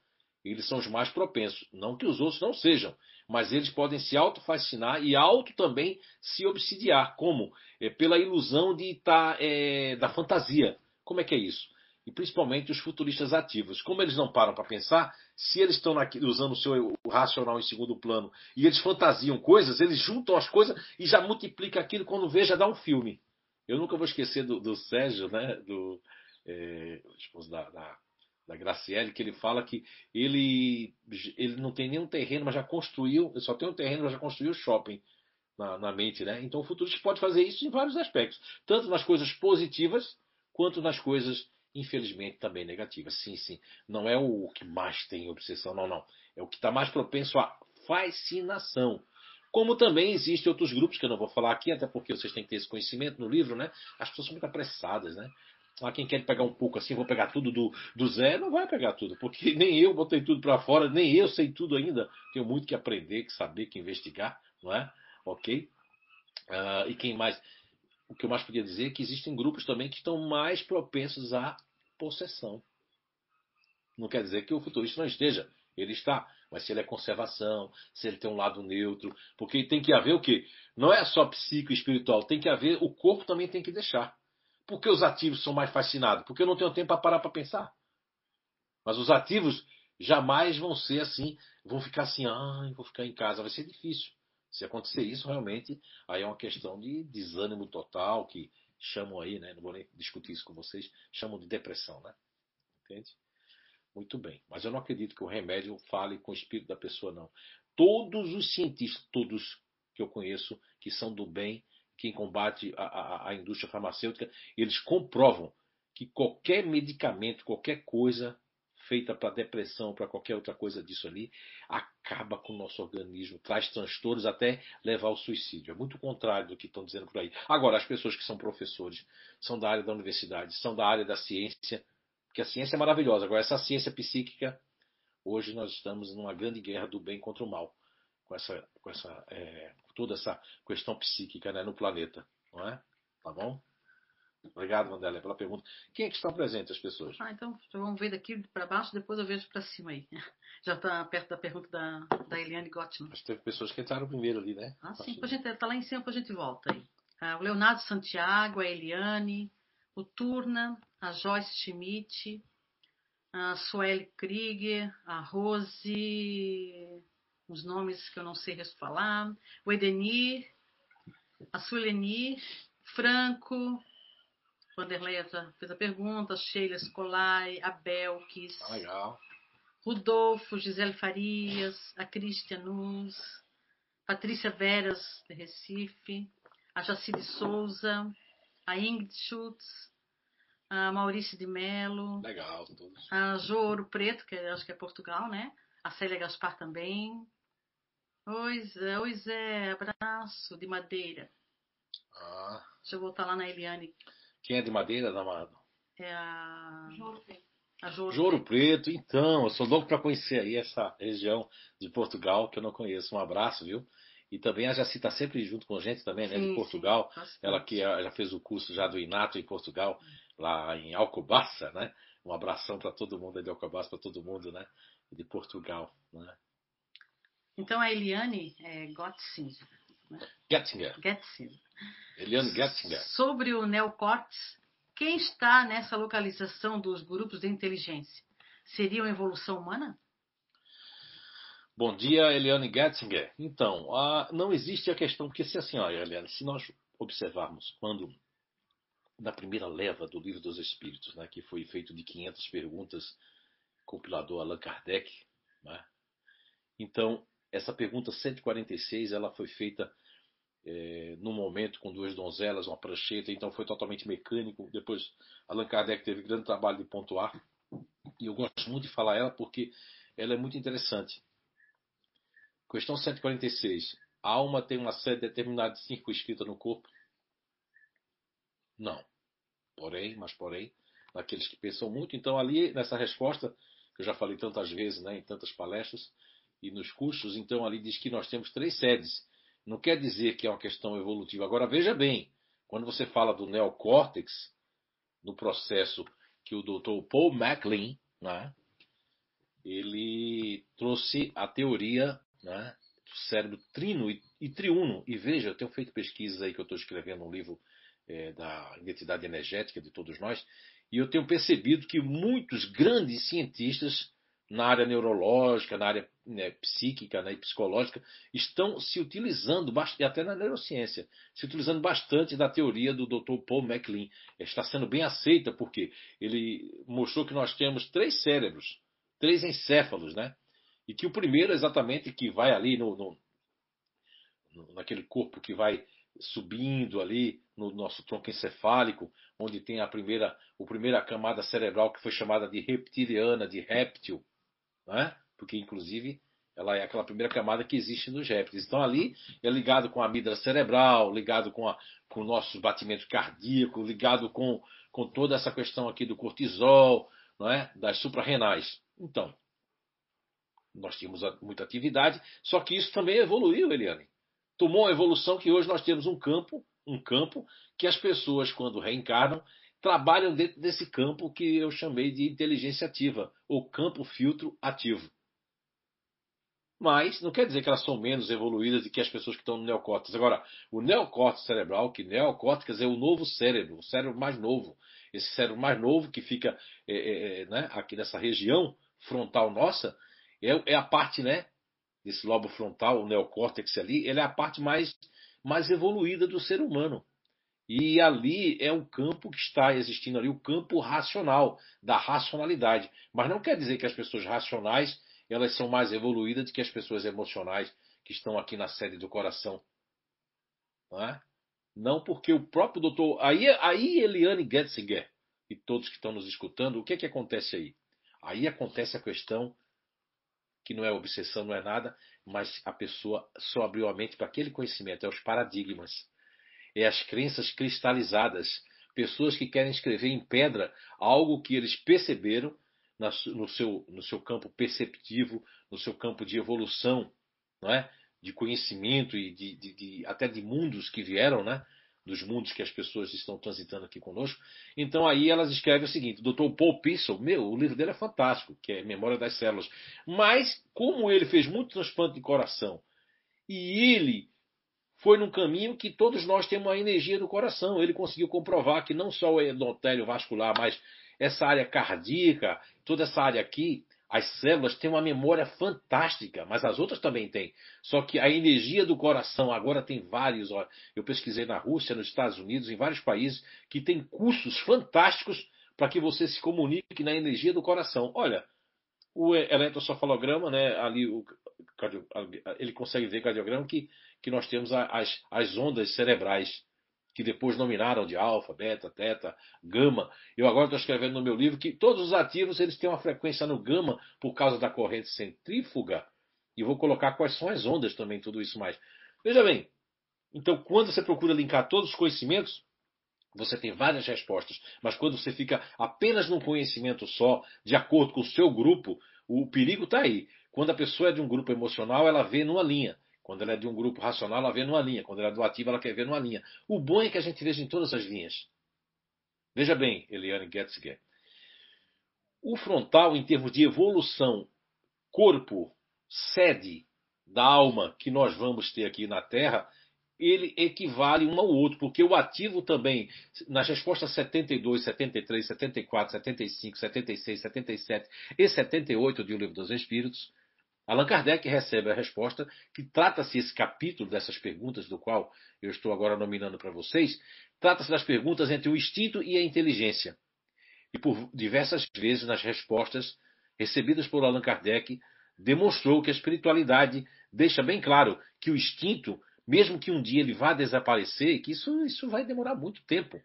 eles são os mais propensos. Não que os outros não sejam, mas eles podem se autofascinar e auto também se obsidiar. Como? É, pela ilusão de estar tá, é, da fantasia. Como é que é isso? E principalmente os futuristas ativos. Como eles não param para pensar, se eles estão usando o seu racional em segundo plano e eles fantasiam coisas, eles juntam as coisas e já multiplica aquilo quando vê, já dá um filme. Eu nunca vou esquecer do, do Sérgio, né, do é, esposo da, da, da Graciele, que ele fala que ele, ele não tem nenhum terreno, mas já construiu, ele só tem um terreno, mas já construiu shopping na, na mente, né? Então o futurista pode fazer isso em vários aspectos, tanto nas coisas positivas quanto nas coisas, infelizmente, também negativas. Sim, sim, não é o que mais tem obsessão, não, não. É o que está mais propenso à fascinação. Como também existem outros grupos, que eu não vou falar aqui, até porque vocês têm que ter esse conhecimento no livro, né? As pessoas são muito apressadas, né? Ah, quem quer pegar um pouco assim, vou pegar tudo do, do zero, não vai pegar tudo, porque nem eu botei tudo para fora, nem eu sei tudo ainda. Tenho muito que aprender, que saber, que investigar, não é? Ok? Uh, e quem mais? O que eu mais podia dizer é que existem grupos também que estão mais propensos à possessão. Não quer dizer que o futurista não esteja. Ele está. Mas se ele é conservação, se ele tem um lado neutro, porque tem que haver o quê? Não é só psico e espiritual, tem que haver, o corpo também tem que deixar. Por que os ativos são mais fascinados? Porque eu não tenho tempo para parar para pensar. Mas os ativos jamais vão ser assim vão ficar assim, ah, vou ficar em casa, vai ser difícil. Se acontecer isso, realmente, aí é uma questão de desânimo total, que chamam aí, né? Não vou nem discutir isso com vocês, chamam de depressão, né? Entende? Muito bem. Mas eu não acredito que o remédio fale com o espírito da pessoa, não. Todos os cientistas, todos que eu conheço, que são do bem, quem combate a, a, a indústria farmacêutica, eles comprovam que qualquer medicamento, qualquer coisa feita para depressão, para qualquer outra coisa disso ali, acaba com o nosso organismo, traz transtornos até levar ao suicídio. É muito contrário do que estão dizendo por aí. Agora, as pessoas que são professores, são da área da universidade, são da área da ciência, porque a ciência é maravilhosa. Agora, essa ciência psíquica, hoje nós estamos numa grande guerra do bem contra o mal, com essa, com essa é, toda essa questão psíquica né, no planeta, não é? Tá bom? Obrigado, Mandela, pela pergunta. Quem é que estão presentes as pessoas? Ah, então vamos ver daqui para baixo, depois eu vejo para cima aí. Já está perto da pergunta da, da Eliane Gottman. Mas teve pessoas que entraram primeiro ali, né? Ah, sim, a gente está lá em cima, depois a gente volta aí. Ah, o Leonardo Santiago, a Eliane, o Turna, a Joyce Schmidt, a Sueli Krieger, a Rose, os nomes que eu não sei falar, o Edenir, a Sulenir, Franco, Vanderlei fez a pergunta, Sheila Scolai, a Belkis, ah, legal. Rudolfo, Gisele Farias, a Cristian Nunes, Patrícia Veras, de Recife, a Jacide Souza, a Ingrid Schutz, a Maurício de Melo, legal, todos. a Jo Ouro Preto, que acho que é Portugal, né? A Célia Gaspar também. Oi Zé, oi Zé, abraço de madeira. Ah. Deixa eu voltar lá na Eliane. Quem é de Madeira, Amado? É a. Preto. A Joro, Joro Preto. Então, eu sou louco para conhecer aí essa região de Portugal que eu não conheço. Um abraço, viu? E também a Jaci está sempre junto com a gente também, né? Sim, de Portugal. sim. Ela que já fez o curso já do Inato em Portugal, lá em Alcobaça, né? Um abração para todo mundo aí de Alcobaça, para todo mundo, né? De Portugal, né? Então a Eliane é. Gettinger. Gettsinger. Eliane Gettinger. Sobre o neocórtex, quem está nessa localização dos grupos de inteligência? Seria uma evolução humana? Bom dia, Eliane Gettinger. Então, a- não existe a questão, porque se assim, olha, Eliane, se nós observarmos quando, na primeira leva do Livro dos Espíritos, né, que foi feito de 500 perguntas, compilador Allan Kardec, né, então, essa pergunta 146, ela foi feita é, num momento com duas donzelas, uma prancheta, então foi totalmente mecânico. Depois, Allan Kardec teve grande trabalho de pontuar, e eu gosto muito de falar ela porque ela é muito interessante. Questão 146. A alma tem uma sede determinada circunscrita no corpo? Não. Porém, mas porém, naqueles que pensam muito, então ali nessa resposta, que eu já falei tantas vezes, né, em tantas palestras e nos cursos, então ali diz que nós temos três sedes. Não quer dizer que é uma questão evolutiva. Agora veja bem, quando você fala do neocórtex, no processo que o Dr. Paul MacLean, né, ele trouxe a teoria né, do cérebro trino e, e triuno. E veja, eu tenho feito pesquisas aí que eu estou escrevendo um livro é, da identidade energética de todos nós, e eu tenho percebido que muitos grandes cientistas na área neurológica, na área né, psíquica né, e psicológica, estão se utilizando, até na neurociência, se utilizando bastante da teoria do Dr. Paul MacLean. Está sendo bem aceita porque ele mostrou que nós temos três cérebros, três encéfalos, né? E que o primeiro exatamente que vai ali no- no- naquele corpo que vai subindo ali no nosso tronco encefálico, onde tem a primeira, a primeira camada cerebral que foi chamada de reptiliana, de réptil, né? porque inclusive ela é aquela primeira camada que existe nos répteis. Então ali é ligado com a amígdala cerebral, ligado com, a, com o nosso batimento cardíaco, ligado com, com toda essa questão aqui do cortisol, não é? das suprarrenais. Então, nós tínhamos muita atividade, só que isso também evoluiu, Eliane. Tomou uma evolução que hoje nós temos um campo, um campo que as pessoas, quando reencarnam, trabalham dentro desse campo que eu chamei de inteligência ativa, ou campo filtro ativo. Mas não quer dizer que elas são menos evoluídas do que as pessoas que estão no neocórtex. Agora, o neocórtex cerebral, que neocórtex é o novo cérebro, o cérebro mais novo. Esse cérebro mais novo que fica é, é, é, né, aqui nessa região frontal nossa, é, é a parte né, desse lobo frontal, o neocórtex ali, ele é a parte mais, mais evoluída do ser humano. E ali é o campo que está existindo ali, o campo racional, da racionalidade. Mas não quer dizer que as pessoas racionais elas são mais evoluídas do que as pessoas emocionais que estão aqui na sede do coração. Não, é? não porque o próprio doutor. Aí, aí Eliane Getzinger e todos que estão nos escutando, o que, é que acontece aí? Aí acontece a questão que não é obsessão, não é nada, mas a pessoa só abriu a mente para aquele conhecimento, é os paradigmas é as crenças cristalizadas. Pessoas que querem escrever em pedra algo que eles perceberam no seu, no seu campo perceptivo, no seu campo de evolução, não é? de conhecimento e de, de, de, até de mundos que vieram, né? Dos mundos que as pessoas estão transitando aqui conosco. Então aí elas escrevem o seguinte: Dr. Paul Pissel, meu, o livro dele é fantástico, que é Memória das Células. Mas como ele fez muito transplante de coração e ele foi num caminho que todos nós temos a energia do coração. Ele conseguiu comprovar que não só o endotélio vascular, mas essa área cardíaca, toda essa área aqui, as células têm uma memória fantástica, mas as outras também têm. Só que a energia do coração agora tem vários. Ó, eu pesquisei na Rússia, nos Estados Unidos, em vários países que tem cursos fantásticos para que você se comunique na energia do coração. Olha, o eletrocefalograma, né, ali o, ele consegue ver cardiograma que que nós temos as, as ondas cerebrais, que depois nominaram de alfa, beta, teta, gama. Eu agora estou escrevendo no meu livro que todos os ativos eles têm uma frequência no gama por causa da corrente centrífuga. E vou colocar quais são as ondas também, tudo isso mais. Veja bem, então quando você procura linkar todos os conhecimentos, você tem várias respostas, mas quando você fica apenas num conhecimento só, de acordo com o seu grupo, o perigo está aí. Quando a pessoa é de um grupo emocional, ela vê numa linha. Quando ela é de um grupo racional, ela vê numa linha. Quando ela é do ativo, ela quer ver numa linha. O bom é que a gente veja em todas as linhas. Veja bem, Eliane Getzger. O frontal, em termos de evolução, corpo, sede da alma que nós vamos ter aqui na Terra, ele equivale um ao outro, porque o ativo também, nas respostas 72, 73, 74, 75, 76, 77 e 78 de O Livro dos Espíritos, Allan Kardec recebe a resposta que trata-se esse capítulo dessas perguntas, do qual eu estou agora nominando para vocês, trata-se das perguntas entre o instinto e a inteligência. E por diversas vezes nas respostas recebidas por Allan Kardec, demonstrou que a espiritualidade deixa bem claro que o instinto, mesmo que um dia ele vá desaparecer, que isso, isso vai demorar muito tempo.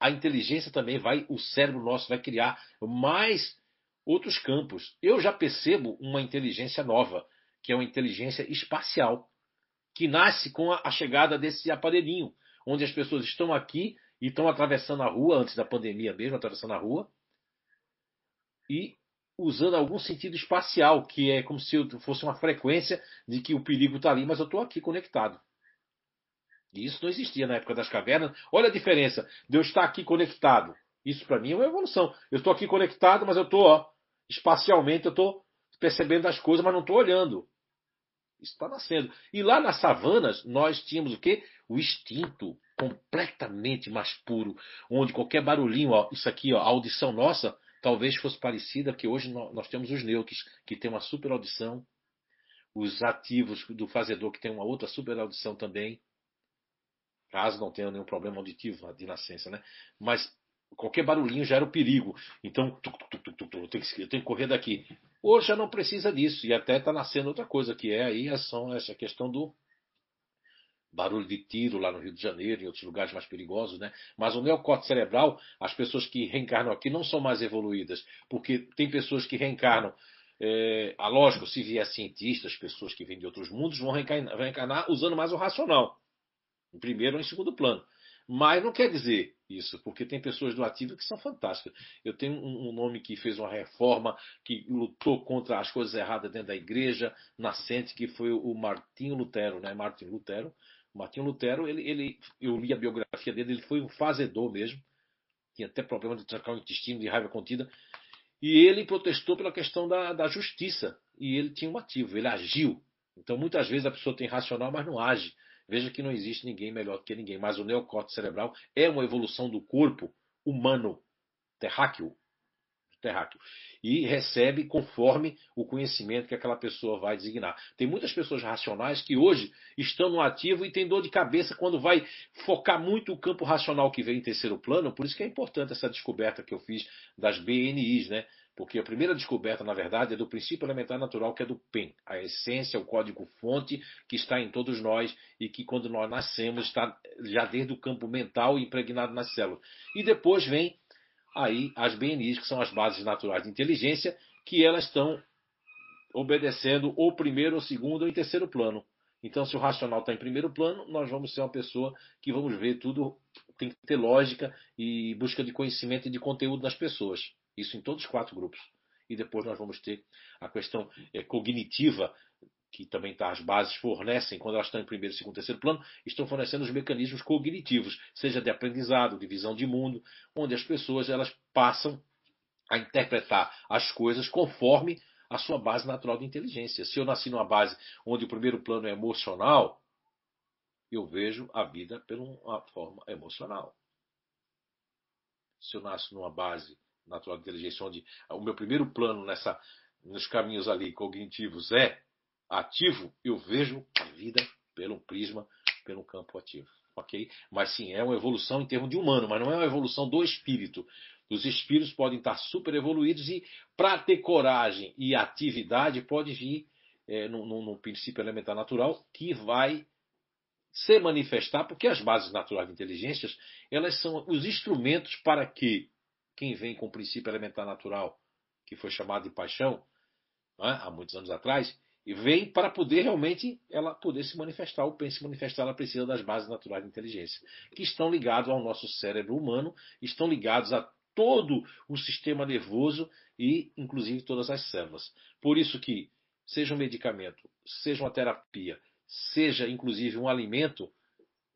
A inteligência também vai, o cérebro nosso vai criar mais outros campos. Eu já percebo uma inteligência nova, que é uma inteligência espacial, que nasce com a chegada desse aparelhinho, onde as pessoas estão aqui e estão atravessando a rua, antes da pandemia mesmo, atravessando a rua, e usando algum sentido espacial, que é como se fosse uma frequência de que o perigo está ali, mas eu estou aqui conectado. E isso não existia na época das cavernas. Olha a diferença de eu estar aqui conectado. Isso para mim é uma evolução. Eu estou aqui conectado, mas eu estou espacialmente eu estou percebendo as coisas, mas não estou olhando. Isso está nascendo. E lá nas savanas, nós tínhamos o quê? O instinto completamente mais puro, onde qualquer barulhinho, ó, isso aqui, ó, a audição nossa, talvez fosse parecida, que hoje nós temos os neutros, que tem uma super audição, os ativos do fazedor, que tem uma outra super audição também, caso não tenha nenhum problema auditivo de nascença, né? Mas Qualquer barulhinho já era o perigo. Então, eu tenho que, eu tenho que correr daqui. Hoje já não precisa disso. E até está nascendo outra coisa, que é aí ação, essa questão do barulho de tiro lá no Rio de Janeiro e outros lugares mais perigosos, né? Mas o neocórtex cerebral, as pessoas que reencarnam aqui não são mais evoluídas, porque tem pessoas que reencarnam. É, a lógico, se vier cientistas, pessoas que vêm de outros mundos, vão reencarnar, reencarnar usando mais o racional, em primeiro ou em segundo plano. Mas não quer dizer isso, porque tem pessoas do ativo que são fantásticas. Eu tenho um, um, nome que fez uma reforma, que lutou contra as coisas erradas dentro da igreja nascente, que foi o Martinho Lutero, né? Martin Lutero. Martinho Lutero, ele, ele, eu li a biografia dele, ele foi um fazedor mesmo. Tinha até problema de trancar o intestino, de raiva contida. E ele protestou pela questão da, da justiça. E ele tinha um ativo, ele agiu. Então, muitas vezes a pessoa tem racional, mas não age. Veja que não existe ninguém melhor do que ninguém, mas o neocórtex cerebral é uma evolução do corpo humano terráqueo, terráqueo. E recebe conforme o conhecimento que aquela pessoa vai designar. Tem muitas pessoas racionais que hoje estão no ativo e têm dor de cabeça quando vai focar muito o campo racional que vem em terceiro plano. Por isso que é importante essa descoberta que eu fiz das BNIs, né? Porque a primeira descoberta, na verdade, é do princípio elementar natural, que é do PEN, a essência, o código-fonte que está em todos nós e que, quando nós nascemos, está já desde o campo mental impregnado nas células. E depois vem aí as BNIs, que são as bases naturais de inteligência, que elas estão obedecendo o primeiro, o segundo ou terceiro plano. Então, se o racional está em primeiro plano, nós vamos ser uma pessoa que vamos ver tudo, tem que ter lógica e busca de conhecimento e de conteúdo das pessoas. Isso em todos os quatro grupos. E depois nós vamos ter a questão é, cognitiva, que também tá, as bases fornecem, quando elas estão em primeiro, segundo, terceiro plano, estão fornecendo os mecanismos cognitivos, seja de aprendizado, de visão de mundo, onde as pessoas elas passam a interpretar as coisas conforme a sua base natural de inteligência. Se eu nasci numa base onde o primeiro plano é emocional, eu vejo a vida pela uma forma emocional. Se eu nasço numa base natural de inteligência, onde o meu primeiro plano nessa, nos caminhos ali cognitivos é ativo, eu vejo a vida pelo prisma, pelo campo ativo. Ok? Mas sim, é uma evolução em termos de humano, mas não é uma evolução do espírito. Os espíritos podem estar super evoluídos e, para ter coragem e atividade, pode vir é, no, princípio elementar natural que vai se manifestar, porque as bases naturais de inteligências elas são os instrumentos para que quem vem com o princípio elementar natural, que foi chamado de paixão, é? há muitos anos atrás, e vem para poder realmente ela poder se manifestar. O pensa se manifestar, ela precisa das bases naturais de inteligência, que estão ligados ao nosso cérebro humano, estão ligados a todo o sistema nervoso e, inclusive, todas as células. Por isso que, seja um medicamento, seja uma terapia, seja, inclusive, um alimento,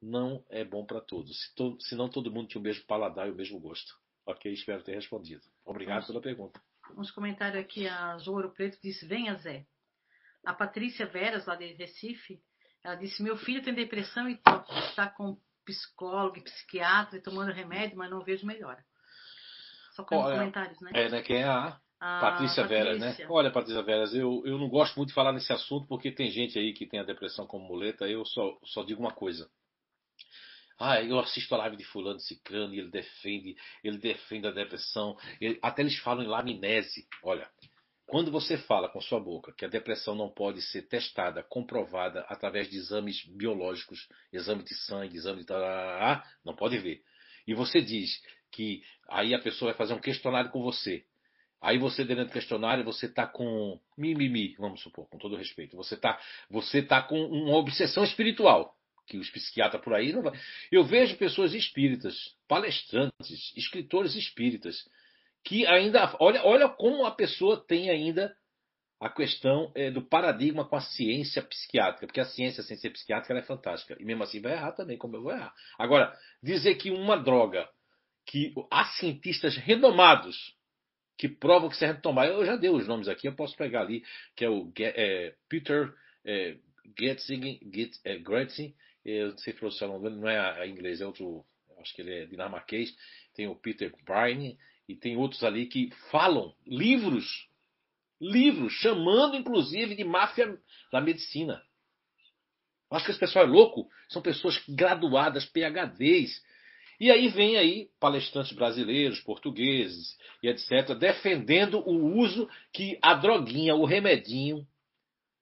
não é bom para todos. Senão todo mundo tinha o mesmo paladar e o mesmo gosto. Ok, espero ter respondido. Obrigado Vamos, pela pergunta. Uns comentários aqui, a Jouro Preto disse, venha Zé. A Patrícia Veras, lá de Recife, ela disse, meu filho tem depressão e está com psicólogo e psiquiatra e tomando remédio, mas não vejo melhora. Só com Olha, comentários, né? É, né? Quem é a, a Patrícia, Patrícia Veras, né? Olha, Patrícia Veras, eu, eu não gosto muito de falar nesse assunto porque tem gente aí que tem a depressão como muleta. Eu só, só digo uma coisa. Ah, eu assisto a live de fulano ciclano e ele defende, ele defende a depressão. Ele, até eles falam em laminese. Olha, quando você fala com sua boca que a depressão não pode ser testada, comprovada através de exames biológicos, exame de sangue, exame de tarará, não pode ver. E você diz que aí a pessoa vai fazer um questionário com você. Aí você, dentro do questionário, você está com mimimi, vamos supor, com todo respeito. Você está você tá com uma obsessão espiritual que os psiquiatras por aí não vai. Eu vejo pessoas espíritas, palestrantes, escritores espíritas, que ainda. Olha, olha como a pessoa tem ainda a questão é, do paradigma com a ciência psiquiátrica, porque a ciência, a ciência psiquiátrica é fantástica. E mesmo assim vai errar também, como eu vou errar. Agora, dizer que uma droga que há cientistas renomados que provam que serve tomar, eu já dei os nomes aqui, eu posso pegar ali, que é o é, Peter é, Getzing, Get, é, Gretzing, eu não sei pronunciar o nome não é inglês, é outro, acho que ele é dinamarquês, tem o Peter Brine e tem outros ali que falam livros, livros, chamando inclusive de máfia da medicina. Acho que esse pessoal é louco, são pessoas graduadas, PhDs. E aí vem aí palestrantes brasileiros, portugueses e etc., defendendo o uso que a droguinha, o remedinho,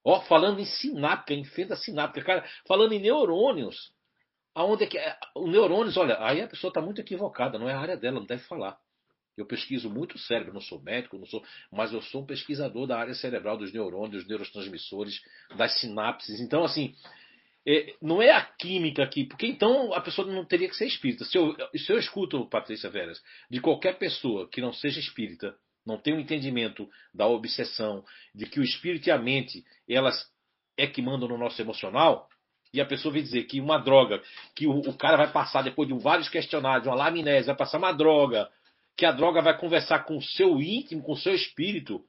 Ó, falando em sináptica, em fenda sináptica, cara, falando em neurônios. Aonde é que é? O neurônios, olha, aí a pessoa está muito equivocada, não é a área dela, não deve falar. Eu pesquiso muito cérebro, não sou médico, não sou, mas eu sou um pesquisador da área cerebral dos neurônios, dos neurotransmissores, das sinapses. Então, assim, é, não é a química aqui, porque então a pessoa não teria que ser espírita. Se eu, se eu escuto, Patrícia Veras, de qualquer pessoa que não seja espírita, não tem o um entendimento da obsessão, de que o espírito e a mente, elas é que mandam no nosso emocional, e a pessoa vem dizer que uma droga, que o, o cara vai passar depois de vários questionários, uma laminese, vai passar uma droga, que a droga vai conversar com o seu íntimo, com o seu espírito.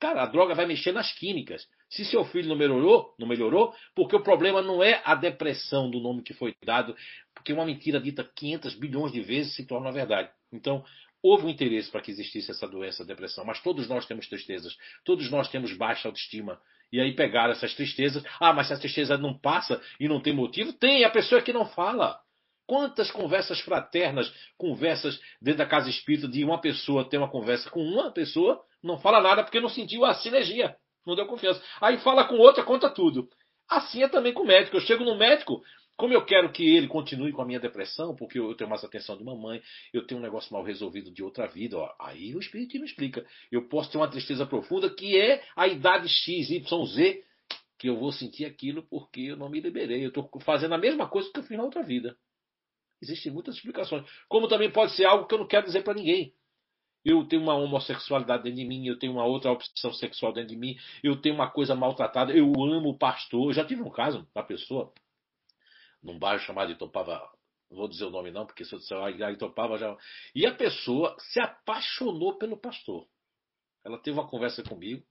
Cara, a droga vai mexer nas químicas. Se seu filho não melhorou, não melhorou, porque o problema não é a depressão do nome que foi dado, porque uma mentira dita 500 bilhões de vezes se torna verdade. Então, houve um interesse para que existisse essa doença, a depressão, mas todos nós temos tristezas, todos nós temos baixa autoestima. E aí pegaram essas tristezas. Ah, mas se a tristeza não passa e não tem motivo, tem a pessoa que não fala. Quantas conversas fraternas, conversas dentro da casa espírita de uma pessoa ter uma conversa com uma pessoa, não fala nada porque não sentiu a sinergia, não deu confiança. Aí fala com outra, conta tudo. Assim é também com o médico. Eu chego no médico, como eu quero que ele continue com a minha depressão, porque eu tenho mais atenção de mamãe, eu tenho um negócio mal resolvido de outra vida, ó, aí o Espírito me explica. Eu posso ter uma tristeza profunda que é a idade X, Y, Z, que eu vou sentir aquilo porque eu não me liberei. Eu estou fazendo a mesma coisa que eu fiz na outra vida. Existem muitas explicações. Como também pode ser algo que eu não quero dizer para ninguém. Eu tenho uma homossexualidade dentro de mim, eu tenho uma outra opção sexual dentro de mim, eu tenho uma coisa maltratada, eu amo o pastor. Eu já tive um caso da pessoa num bairro chamado Itopava, não vou dizer o nome não, porque se eu disser ah, Itopava já. E a pessoa se apaixonou pelo pastor. Ela teve uma conversa comigo,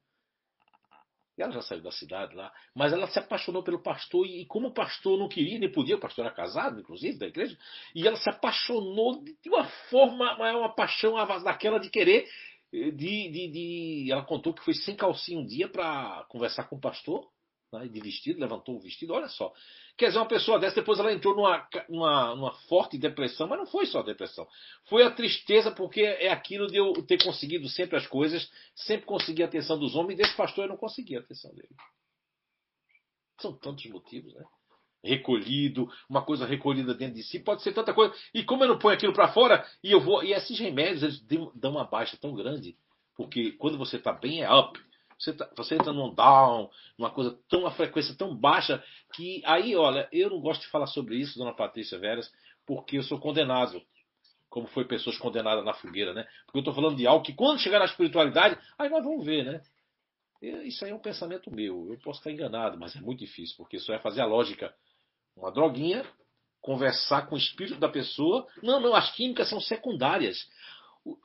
e ela já saiu da cidade lá, mas ela se apaixonou pelo pastor, e como o pastor não queria, nem podia, o pastor era casado, inclusive, da igreja, e ela se apaixonou de uma forma, uma paixão daquela de querer. De, de, de, ela contou que foi sem calcinha um dia para conversar com o pastor, né, de vestido, levantou o vestido, olha só. Quer dizer, uma pessoa dessa, depois ela entrou numa, numa, numa, forte depressão, mas não foi só depressão. Foi a tristeza, porque é aquilo de eu ter conseguido sempre as coisas, sempre conseguir a atenção dos homens, e desse pastor eu não consegui a atenção dele. São tantos motivos, né? Recolhido, uma coisa recolhida dentro de si, pode ser tanta coisa. E como eu não ponho aquilo para fora, e eu vou. E esses remédios, eles dão uma baixa tão grande, porque quando você está bem é up. Você, tá, você entra num down, numa coisa tão, uma frequência tão baixa, que aí, olha, eu não gosto de falar sobre isso, dona Patrícia Veras, porque eu sou condenado. Como foi pessoas condenadas na fogueira, né? Porque eu estou falando de algo que quando chegar na espiritualidade, aí nós vamos ver, né? Isso aí é um pensamento meu. Eu posso estar enganado, mas é muito difícil, porque isso é fazer a lógica. Uma droguinha, conversar com o espírito da pessoa. Não, não, as químicas são secundárias.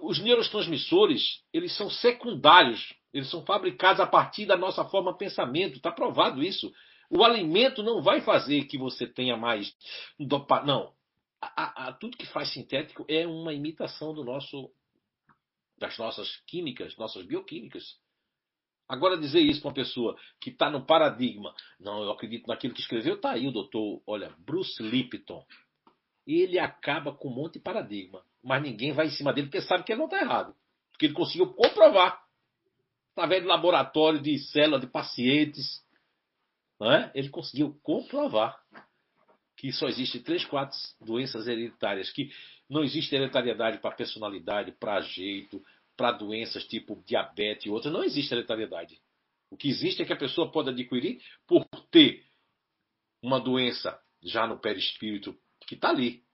Os neurotransmissores, eles são secundários eles são fabricados a partir da nossa forma de pensamento. Está provado isso. O alimento não vai fazer que você tenha mais dopa... Não. A, a, tudo que faz sintético é uma imitação do nosso, das nossas químicas, nossas bioquímicas. Agora dizer isso para uma pessoa que está no paradigma, não, eu acredito naquilo que escreveu, está aí o doutor, olha, Bruce Lipton. Ele acaba com um monte de paradigma, mas ninguém vai em cima dele porque sabe que ele não está errado, porque ele conseguiu comprovar através de laboratório de célula de pacientes, é? ele conseguiu comprovar que só existem três, quatro doenças hereditárias, que não existe hereditariedade para personalidade, para jeito, para doenças tipo diabetes e outras, não existe hereditariedade. O que existe é que a pessoa pode adquirir por ter uma doença já no perispírito que está ali,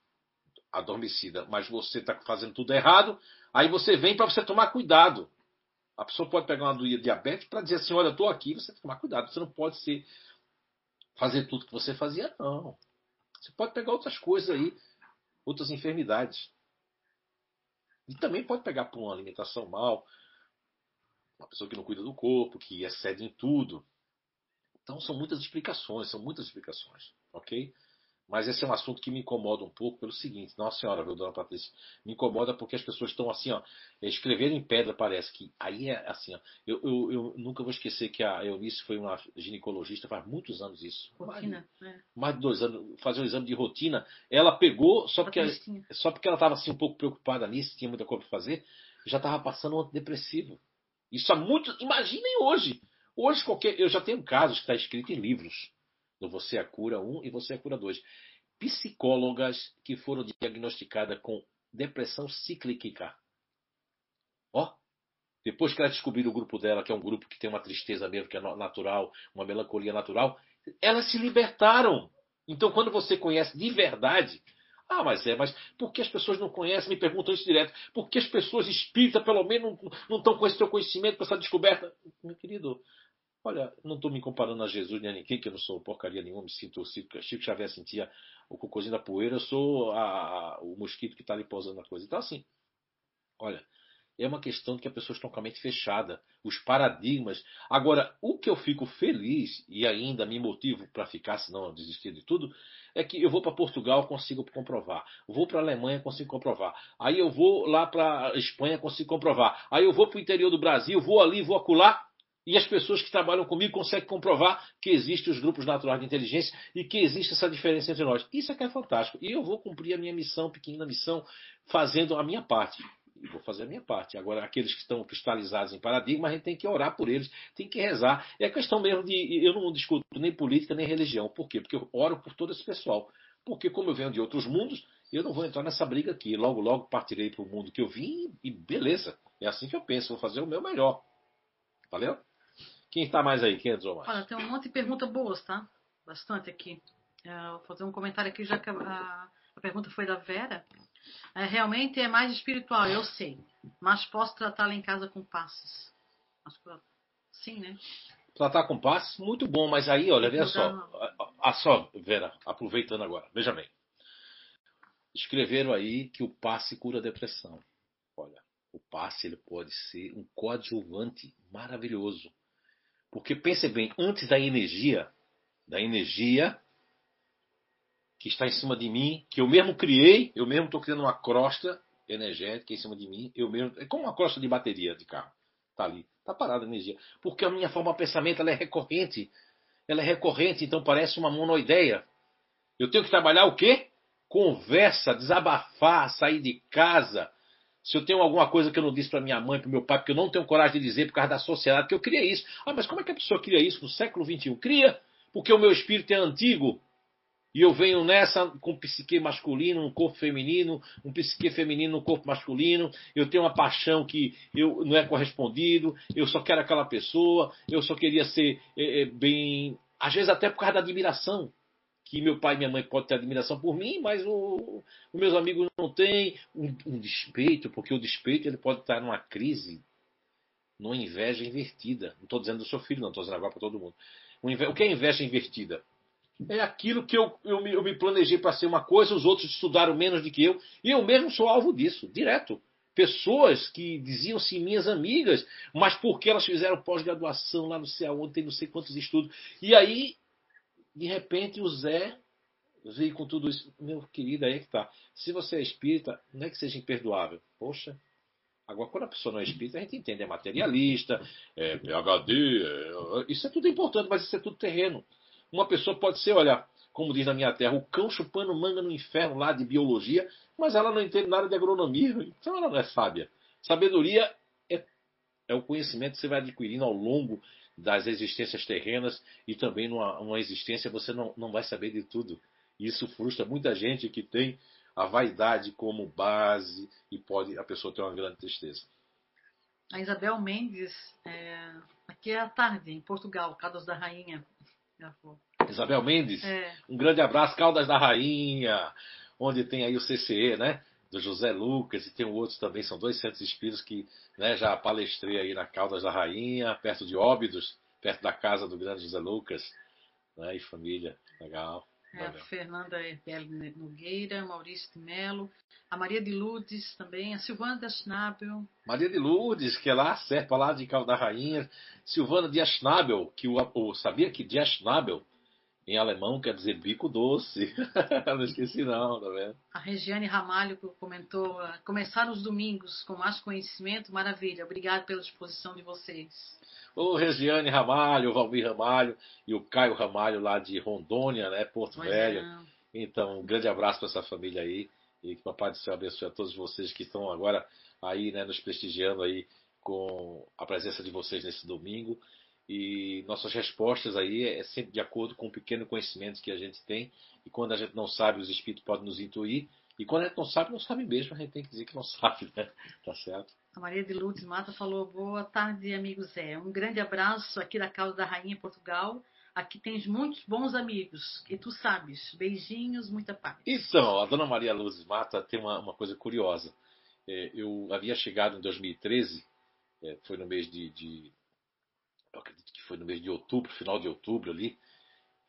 adormecida, mas você está fazendo tudo errado, aí você vem para você tomar cuidado. A pessoa pode pegar uma diabetes para dizer assim: olha, eu estou aqui, você tem que tomar cuidado, você não pode ser, fazer tudo que você fazia, não. Você pode pegar outras coisas aí, outras enfermidades. E também pode pegar por uma alimentação mal, uma pessoa que não cuida do corpo, que excede em tudo. Então são muitas explicações, são muitas explicações, ok? Mas esse é um assunto que me incomoda um pouco pelo seguinte, nossa senhora, viu, dona Patrícia? Me incomoda porque as pessoas estão assim, ó, escrevendo em pedra, parece que. Aí é assim, ó. Eu, eu, eu nunca vou esquecer que a Eunice foi uma ginecologista, faz muitos anos isso. Rotina, mais, é. mais de dois anos, fazer um exame de rotina. Ela pegou, só porque, só porque ela estava assim, um pouco preocupada nisso, tinha muita coisa para fazer, já estava passando um antidepressivo. Isso há muito. Imaginem hoje. Hoje, qualquer. Eu já tenho casos que está escrito em livros Você é a Cura 1 e Você é a Cura 2. Psicólogas que foram diagnosticadas com depressão cíclica. Ó, depois que ela descobriu o grupo dela, que é um grupo que tem uma tristeza mesmo, que é natural, uma melancolia natural, elas se libertaram. Então, quando você conhece de verdade, ah, mas é, mas por que as pessoas não conhecem? Me perguntam isso direto. Por que as pessoas espíritas, pelo menos, não, não estão com esse teu conhecimento, com essa descoberta? Meu querido, Olha, não estou me comparando a Jesus nem a ninguém, que eu não sou porcaria nenhuma, me sinto Chico, Chico Xavier sentia o cocôzinho da poeira, eu sou a, a, o mosquito que está ali pousando na coisa. Então, assim, olha, é uma questão de que a pessoa está com a mente fechada, os paradigmas. Agora, o que eu fico feliz e ainda me motivo para ficar, se não desistir de tudo, é que eu vou para Portugal, consigo comprovar. Vou para a Alemanha, consigo comprovar. Aí eu vou lá para Espanha, consigo comprovar. Aí eu vou para o interior do Brasil, vou ali, vou acular. E as pessoas que trabalham comigo conseguem comprovar que existem os grupos naturais de inteligência e que existe essa diferença entre nós. Isso é que é fantástico. E eu vou cumprir a minha missão, pequena missão, fazendo a minha parte e vou fazer a minha parte. Agora, aqueles que estão cristalizados em paradigma, a gente tem que orar por eles, tem que rezar. É questão mesmo de. Eu não discuto nem política nem religião. Por quê? Porque eu oro por todo esse pessoal. Porque, como eu venho de outros mundos, eu não vou entrar nessa briga aqui. Logo, logo partirei para o mundo que eu vim e beleza. É assim que eu penso, vou fazer o meu melhor. Valeu? Quem está mais aí? Quem entrou mais? Olha, tem um monte de perguntas boas, tá? Bastante aqui. É, vou fazer um comentário aqui, já que a, a pergunta foi da Vera. É, realmente é mais espiritual, eu sei. Mas posso tratá-la em casa com passes. Sim, né? Tratar com passes, muito bom, mas aí, olha, veja só. A, a, só, Vera, aproveitando agora, veja bem. Escreveram aí que o passe cura a depressão. Olha, o passe ele pode ser um coadjuvante maravilhoso. Porque pense bem, antes da energia, da energia que está em cima de mim, que eu mesmo criei, eu mesmo estou criando uma crosta energética em cima de mim, eu mesmo, é como uma crosta de bateria de carro, está ali, está parada a energia, porque a minha forma de pensamento ela é recorrente, ela é recorrente, então parece uma monoideia. Eu tenho que trabalhar o quê? Conversa, desabafar, sair de casa. Se eu tenho alguma coisa que eu não disse para minha mãe, para meu pai, porque eu não tenho coragem de dizer por causa da sociedade, que eu queria isso. Ah, mas como é que a pessoa cria isso no século XXI? Cria, porque o meu espírito é antigo, e eu venho nessa com psique masculino, um corpo feminino, um psique feminino, um corpo masculino. Eu tenho uma paixão que eu não é correspondido. Eu só quero aquela pessoa. Eu só queria ser é, é, bem, às vezes até por causa da admiração que meu pai e minha mãe podem ter admiração por mim, mas o, os meus amigos não têm um, um despeito, porque o despeito ele pode estar numa crise, numa inveja invertida. Não estou dizendo do seu filho, não estou dizendo agora para todo mundo. O que é inveja invertida? é aquilo que eu, eu, me, eu me planejei para ser uma coisa, os outros estudaram menos do que eu, e eu mesmo sou alvo disso, direto. Pessoas que diziam-se minhas amigas, mas porque elas fizeram pós-graduação lá no céu onde tem não sei quantos estudos. E aí, de repente, o Zé veio com tudo isso. Meu querido, aí é que tá. Se você é espírita, não é que seja imperdoável. Poxa, Agora, quando a pessoa não é espírita, a gente entende, é materialista, é PHD, é... isso é tudo importante, mas isso é tudo terreno. Uma pessoa pode ser, olha, como diz na minha terra, o cão chupando manga no inferno lá de biologia, mas ela não entende nada de agronomia, então ela não é sábia. Sabedoria é, é o conhecimento que você vai adquirindo ao longo das existências terrenas e também numa, numa existência você não, não vai saber de tudo. Isso frustra muita gente que tem a vaidade como base e pode a pessoa ter uma grande tristeza. A Isabel Mendes, é, aqui é a tarde, em Portugal, Caldas da Rainha. Isabel Mendes, é. um grande abraço, Caldas da Rainha, onde tem aí o CCE, né? Do José Lucas, e tem outros também, são dois centros espíritos que né, já palestrei aí na Caldas da Rainha, perto de Óbidos, perto da casa do grande José Lucas, né? E família, legal. É, a Fernanda Herbele Nogueira, Maurício de Melo, a Maria de Lourdes também, a Silvana de Aschnabel. Maria de Lourdes, que é lá, certo, lá de Cal da Rainha. Silvana de Aschnabel, que o, o, sabia que de Aschnabel em alemão quer dizer bico doce. não esqueci não, tá vendo? A Regiane Ramalho comentou, começar os domingos com mais conhecimento, maravilha. Obrigado pela disposição de vocês. O Regiane Ramalho, o Valmir Ramalho e o Caio Ramalho lá de Rondônia, né, Porto pois Velho. É. Então, um grande abraço para essa família aí e que o Papai do Céu abençoe a todos vocês que estão agora aí, né, nos prestigiando aí com a presença de vocês nesse domingo. E nossas respostas aí é sempre de acordo com o pequeno conhecimento que a gente tem. E quando a gente não sabe, os espíritos podem nos intuir. E quando a gente não sabe, não sabe mesmo. A gente tem que dizer que não sabe, né? Tá certo? A Maria de Lourdes Mata falou: Boa tarde, amigo Zé. Um grande abraço aqui da Casa da Rainha Portugal. Aqui tens muitos bons amigos, e tu sabes. Beijinhos, muita paz. Então, a dona Maria Luz Mata tem uma, uma coisa curiosa. É, eu havia chegado em 2013, é, foi no mês de, de, Eu acredito que foi no mês de outubro, final de outubro ali.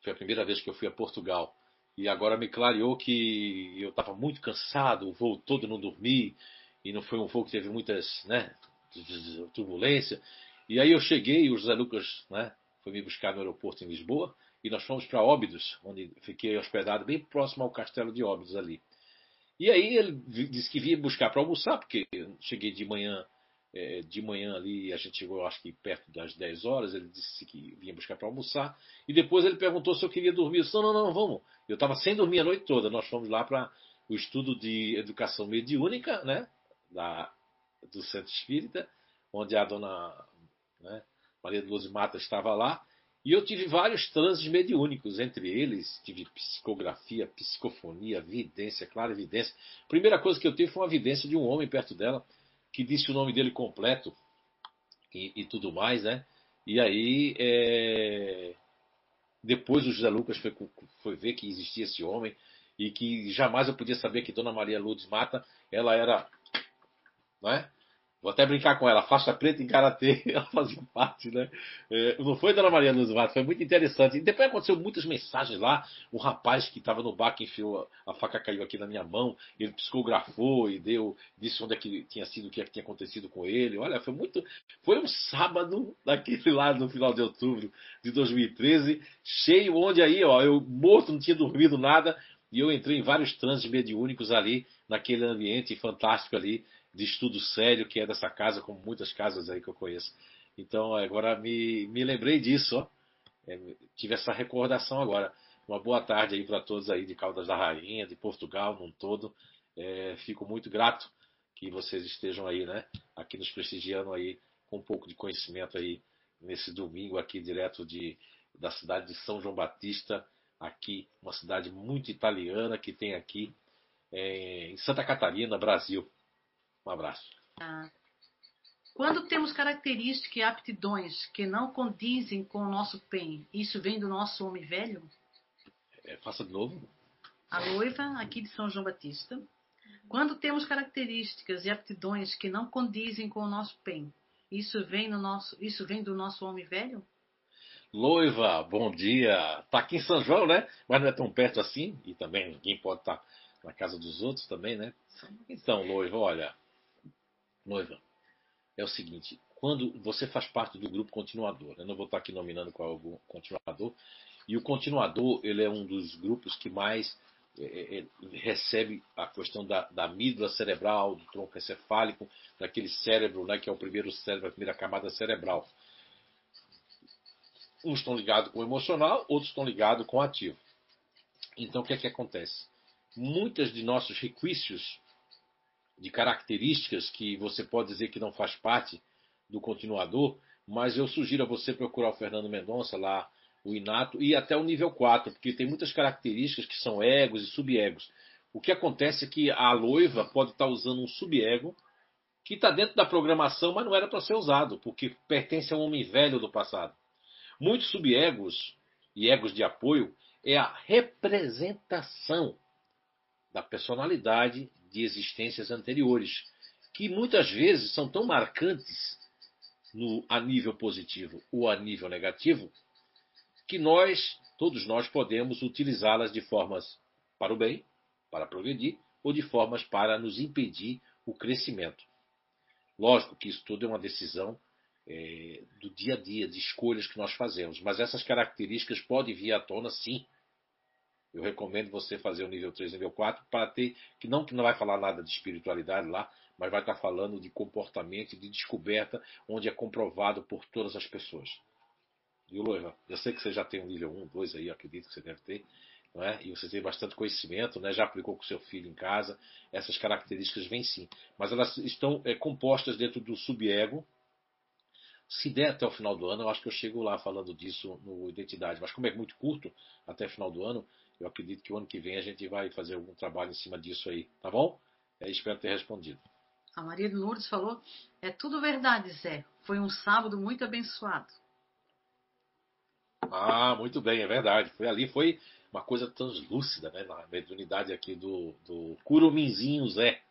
Foi a primeira vez que eu fui a Portugal. E agora me clareou que eu estava muito cansado, o voo todo não dormi, e não foi um voo que teve muitas né, turbulência. E aí eu cheguei, o José Lucas né, foi me buscar no aeroporto em Lisboa. e nós fomos para Óbidos, onde fiquei hospedado bem próximo ao castelo de Óbidos ali. E aí ele disse que vinha buscar para almoçar, porque eu cheguei de manhã, é, de manhã ali, a gente chegou acho que perto das 10 horas, ele disse que vinha buscar para almoçar, e depois ele perguntou se eu queria dormir. Eu disse, não, não, não, vamos. Eu estava sem dormir a noite toda, nós fomos lá para o estudo de educação mediúnica, né, da, do Centro Espírita, onde a dona né, Maria de Mata estava lá, e eu tive vários transes mediúnicos, entre eles tive psicografia, psicofonia, vidência, clara evidência. A primeira coisa que eu tive foi uma vidência de um homem perto dela, que disse o nome dele completo e, e tudo mais, né? E aí, é... depois o José Lucas foi, foi ver que existia esse homem e que jamais eu podia saber que Dona Maria Lourdes Mata, ela era, não é? Vou até brincar com ela, faixa preta em karatê, ela fazia parte, né? É, não foi Dona Maria Luz Mato, foi muito interessante. E depois aconteceu muitas mensagens lá. O rapaz que estava no bar que enfiou, a faca caiu aqui na minha mão, ele psicografou e deu, disse onde é que tinha sido, o que, é que tinha acontecido com ele. Olha, foi muito. Foi um sábado daquele lá no final de outubro de 2013, cheio, onde aí, ó, eu morto, não tinha dormido nada, e eu entrei em vários trânsitos mediúnicos ali, naquele ambiente fantástico ali de estudo sério que é dessa casa, como muitas casas aí que eu conheço. Então agora me, me lembrei disso, ó. É, tive essa recordação agora. Uma boa tarde aí para todos aí de Caldas da Rainha, de Portugal, num todo. É, fico muito grato que vocês estejam aí, né? Aqui nos prestigiando aí com um pouco de conhecimento aí nesse domingo aqui direto de, da cidade de São João Batista, aqui uma cidade muito italiana que tem aqui é, em Santa Catarina, Brasil. Um abraço. Ah. Quando temos características e aptidões que não condizem com o nosso bem, isso vem do nosso homem velho? É, faça de novo. A noiva, aqui de São João Batista. Quando temos características e aptidões que não condizem com o nosso bem, isso vem, no nosso, isso vem do nosso homem velho? Loiva, bom dia. Tá aqui em São João, né? Mas não é tão perto assim. E também ninguém pode estar tá na casa dos outros também, né? Então, Loiva, olha, noiva, é o seguinte: quando você faz parte do grupo continuador, eu não vou estar aqui nominando qual é o continuador, e o continuador ele é um dos grupos que mais é, é, é, recebe a questão da, da amígdala cerebral, do tronco encefálico, daquele cérebro, né, que é o primeiro cérebro, a primeira camada cerebral. Uns estão ligados com o emocional, outros estão ligados com o ativo. Então, o que é que acontece? Muitos de nossos requisitos de características que você pode dizer que não faz parte do continuador, mas eu sugiro a você procurar o Fernando Mendonça lá, o inato, e até o nível 4, porque tem muitas características que são egos e subegos. O que acontece é que a loiva pode estar usando um subego que está dentro da programação, mas não era para ser usado, porque pertence a um homem velho do passado. Muitos subegos e egos de apoio é a representação da personalidade de existências anteriores, que muitas vezes são tão marcantes no, a nível positivo ou a nível negativo, que nós, todos nós, podemos utilizá-las de formas para o bem, para progredir, ou de formas para nos impedir o crescimento. Lógico que isso tudo é uma decisão é, do dia a dia, de escolhas que nós fazemos, mas essas características podem vir à tona sim eu recomendo você fazer o nível 3 nível 4 para ter, que não que não vai falar nada de espiritualidade lá, mas vai estar falando de comportamento e de descoberta, onde é comprovado por todas as pessoas. Viu, Loiva? Eu sei que você já tem um nível 1, 2 aí, acredito que você deve ter. Não é? E você tem bastante conhecimento, né? já aplicou com seu filho em casa. Essas características vêm sim. Mas elas estão é, compostas dentro do subego. Se der até o final do ano, eu acho que eu chego lá falando disso no Identidade. Mas como é muito curto, até o final do ano, eu acredito que o ano que vem a gente vai fazer algum trabalho em cima disso aí, tá bom? É, espero ter respondido. A Maria de Lourdes falou: é tudo verdade, Zé. Foi um sábado muito abençoado. Ah, muito bem, é verdade. Foi ali, foi uma coisa translúcida, né? Na mediunidade aqui do, do Curuminzinho Zé,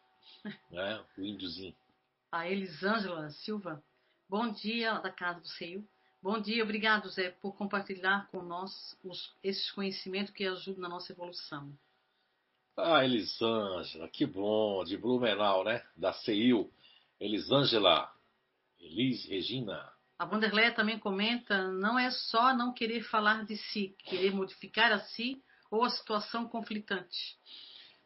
né? O índiozinho. A Elisângela Silva. Bom dia da casa do Seio. Bom dia, obrigado, Zé, por compartilhar com nós os, esses conhecimentos que ajudam na nossa evolução. Ah, Elisângela, que bom, de Blumenau, né? Da CEIU. Elisângela, Elis, Regina, A Vanderleia também comenta: não é só não querer falar de si, querer modificar a si ou a situação conflitante.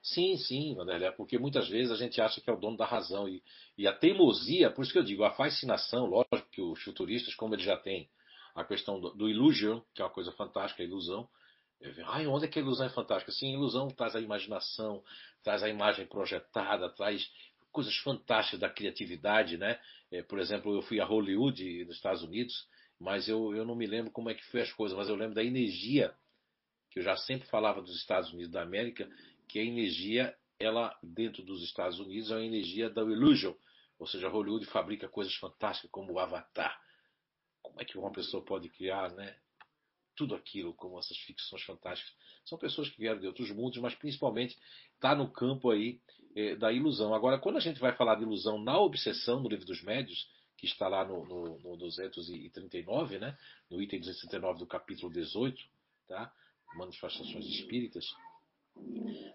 Sim, sim, Vanderleia, porque muitas vezes a gente acha que é o dono da razão. E, e a teimosia, por isso que eu digo, a fascinação, lógico que os futuristas, como eles já têm a questão do, do illusion, que é uma coisa fantástica, a ilusão. Ai, onde é que a ilusão é fantástica? Sim, a ilusão traz a imaginação, traz a imagem projetada, traz coisas fantásticas da criatividade, né? É, por exemplo, eu fui a Hollywood, nos Estados Unidos, mas eu, eu não me lembro como é que foi as coisas, mas eu lembro da energia, que eu já sempre falava dos Estados Unidos da América, que a energia, ela, dentro dos Estados Unidos, é a energia da illusion, ou seja, Hollywood fabrica coisas fantásticas como o Avatar. Como é que uma pessoa pode criar, né? Tudo aquilo, como essas ficções fantásticas. São pessoas que vieram de outros mundos, mas principalmente está no campo aí é, da ilusão. Agora, quando a gente vai falar de ilusão na obsessão, no livro dos médios, que está lá no, no, no 239, né? no item 239 do capítulo 18, tá? manifestações espíritas,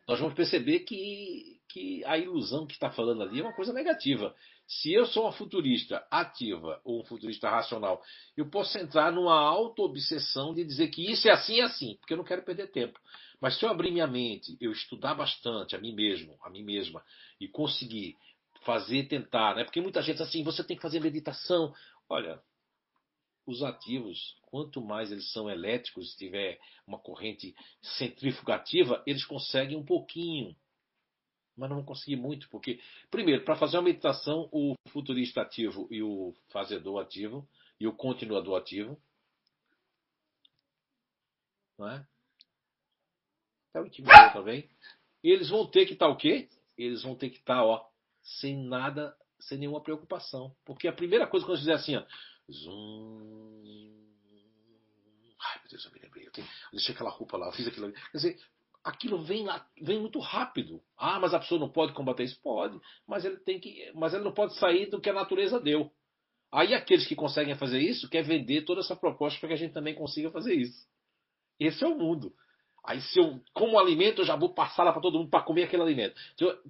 nós vamos perceber que, que a ilusão que está falando ali é uma coisa negativa. Se eu sou uma futurista ativa ou um futurista racional, eu posso entrar numa auto-obsessão de dizer que isso é assim e assim, porque eu não quero perder tempo. Mas se eu abrir minha mente, eu estudar bastante a mim mesmo, a mim mesma, e conseguir fazer, tentar, né? Porque muita gente assim, você tem que fazer meditação. Olha, os ativos, quanto mais eles são elétricos, se tiver uma corrente centrifugativa, eles conseguem um pouquinho mas não vão conseguir muito, porque, primeiro, para fazer uma meditação, o futurista ativo e o fazedor ativo, e o continuador ativo, não é? Até o também. Eles vão ter que estar tá o quê? Eles vão ter que estar, tá, ó, sem nada, sem nenhuma preocupação. Porque a primeira coisa que eu fizer assim, ó, zoom. Ai, meu Deus, eu me lembrei. Eu, tenho, eu deixei aquela roupa lá, eu fiz aquilo. Quer dizer, aquilo vem, vem muito rápido. Ah, mas a pessoa não pode combater isso? Pode, mas ele tem que. Mas ele não pode sair do que a natureza deu. Aí aqueles que conseguem fazer isso quer vender toda essa proposta para que a gente também consiga fazer isso. Esse é o mundo. Aí se eu como alimento, eu já vou passar lá para todo mundo para comer aquele alimento.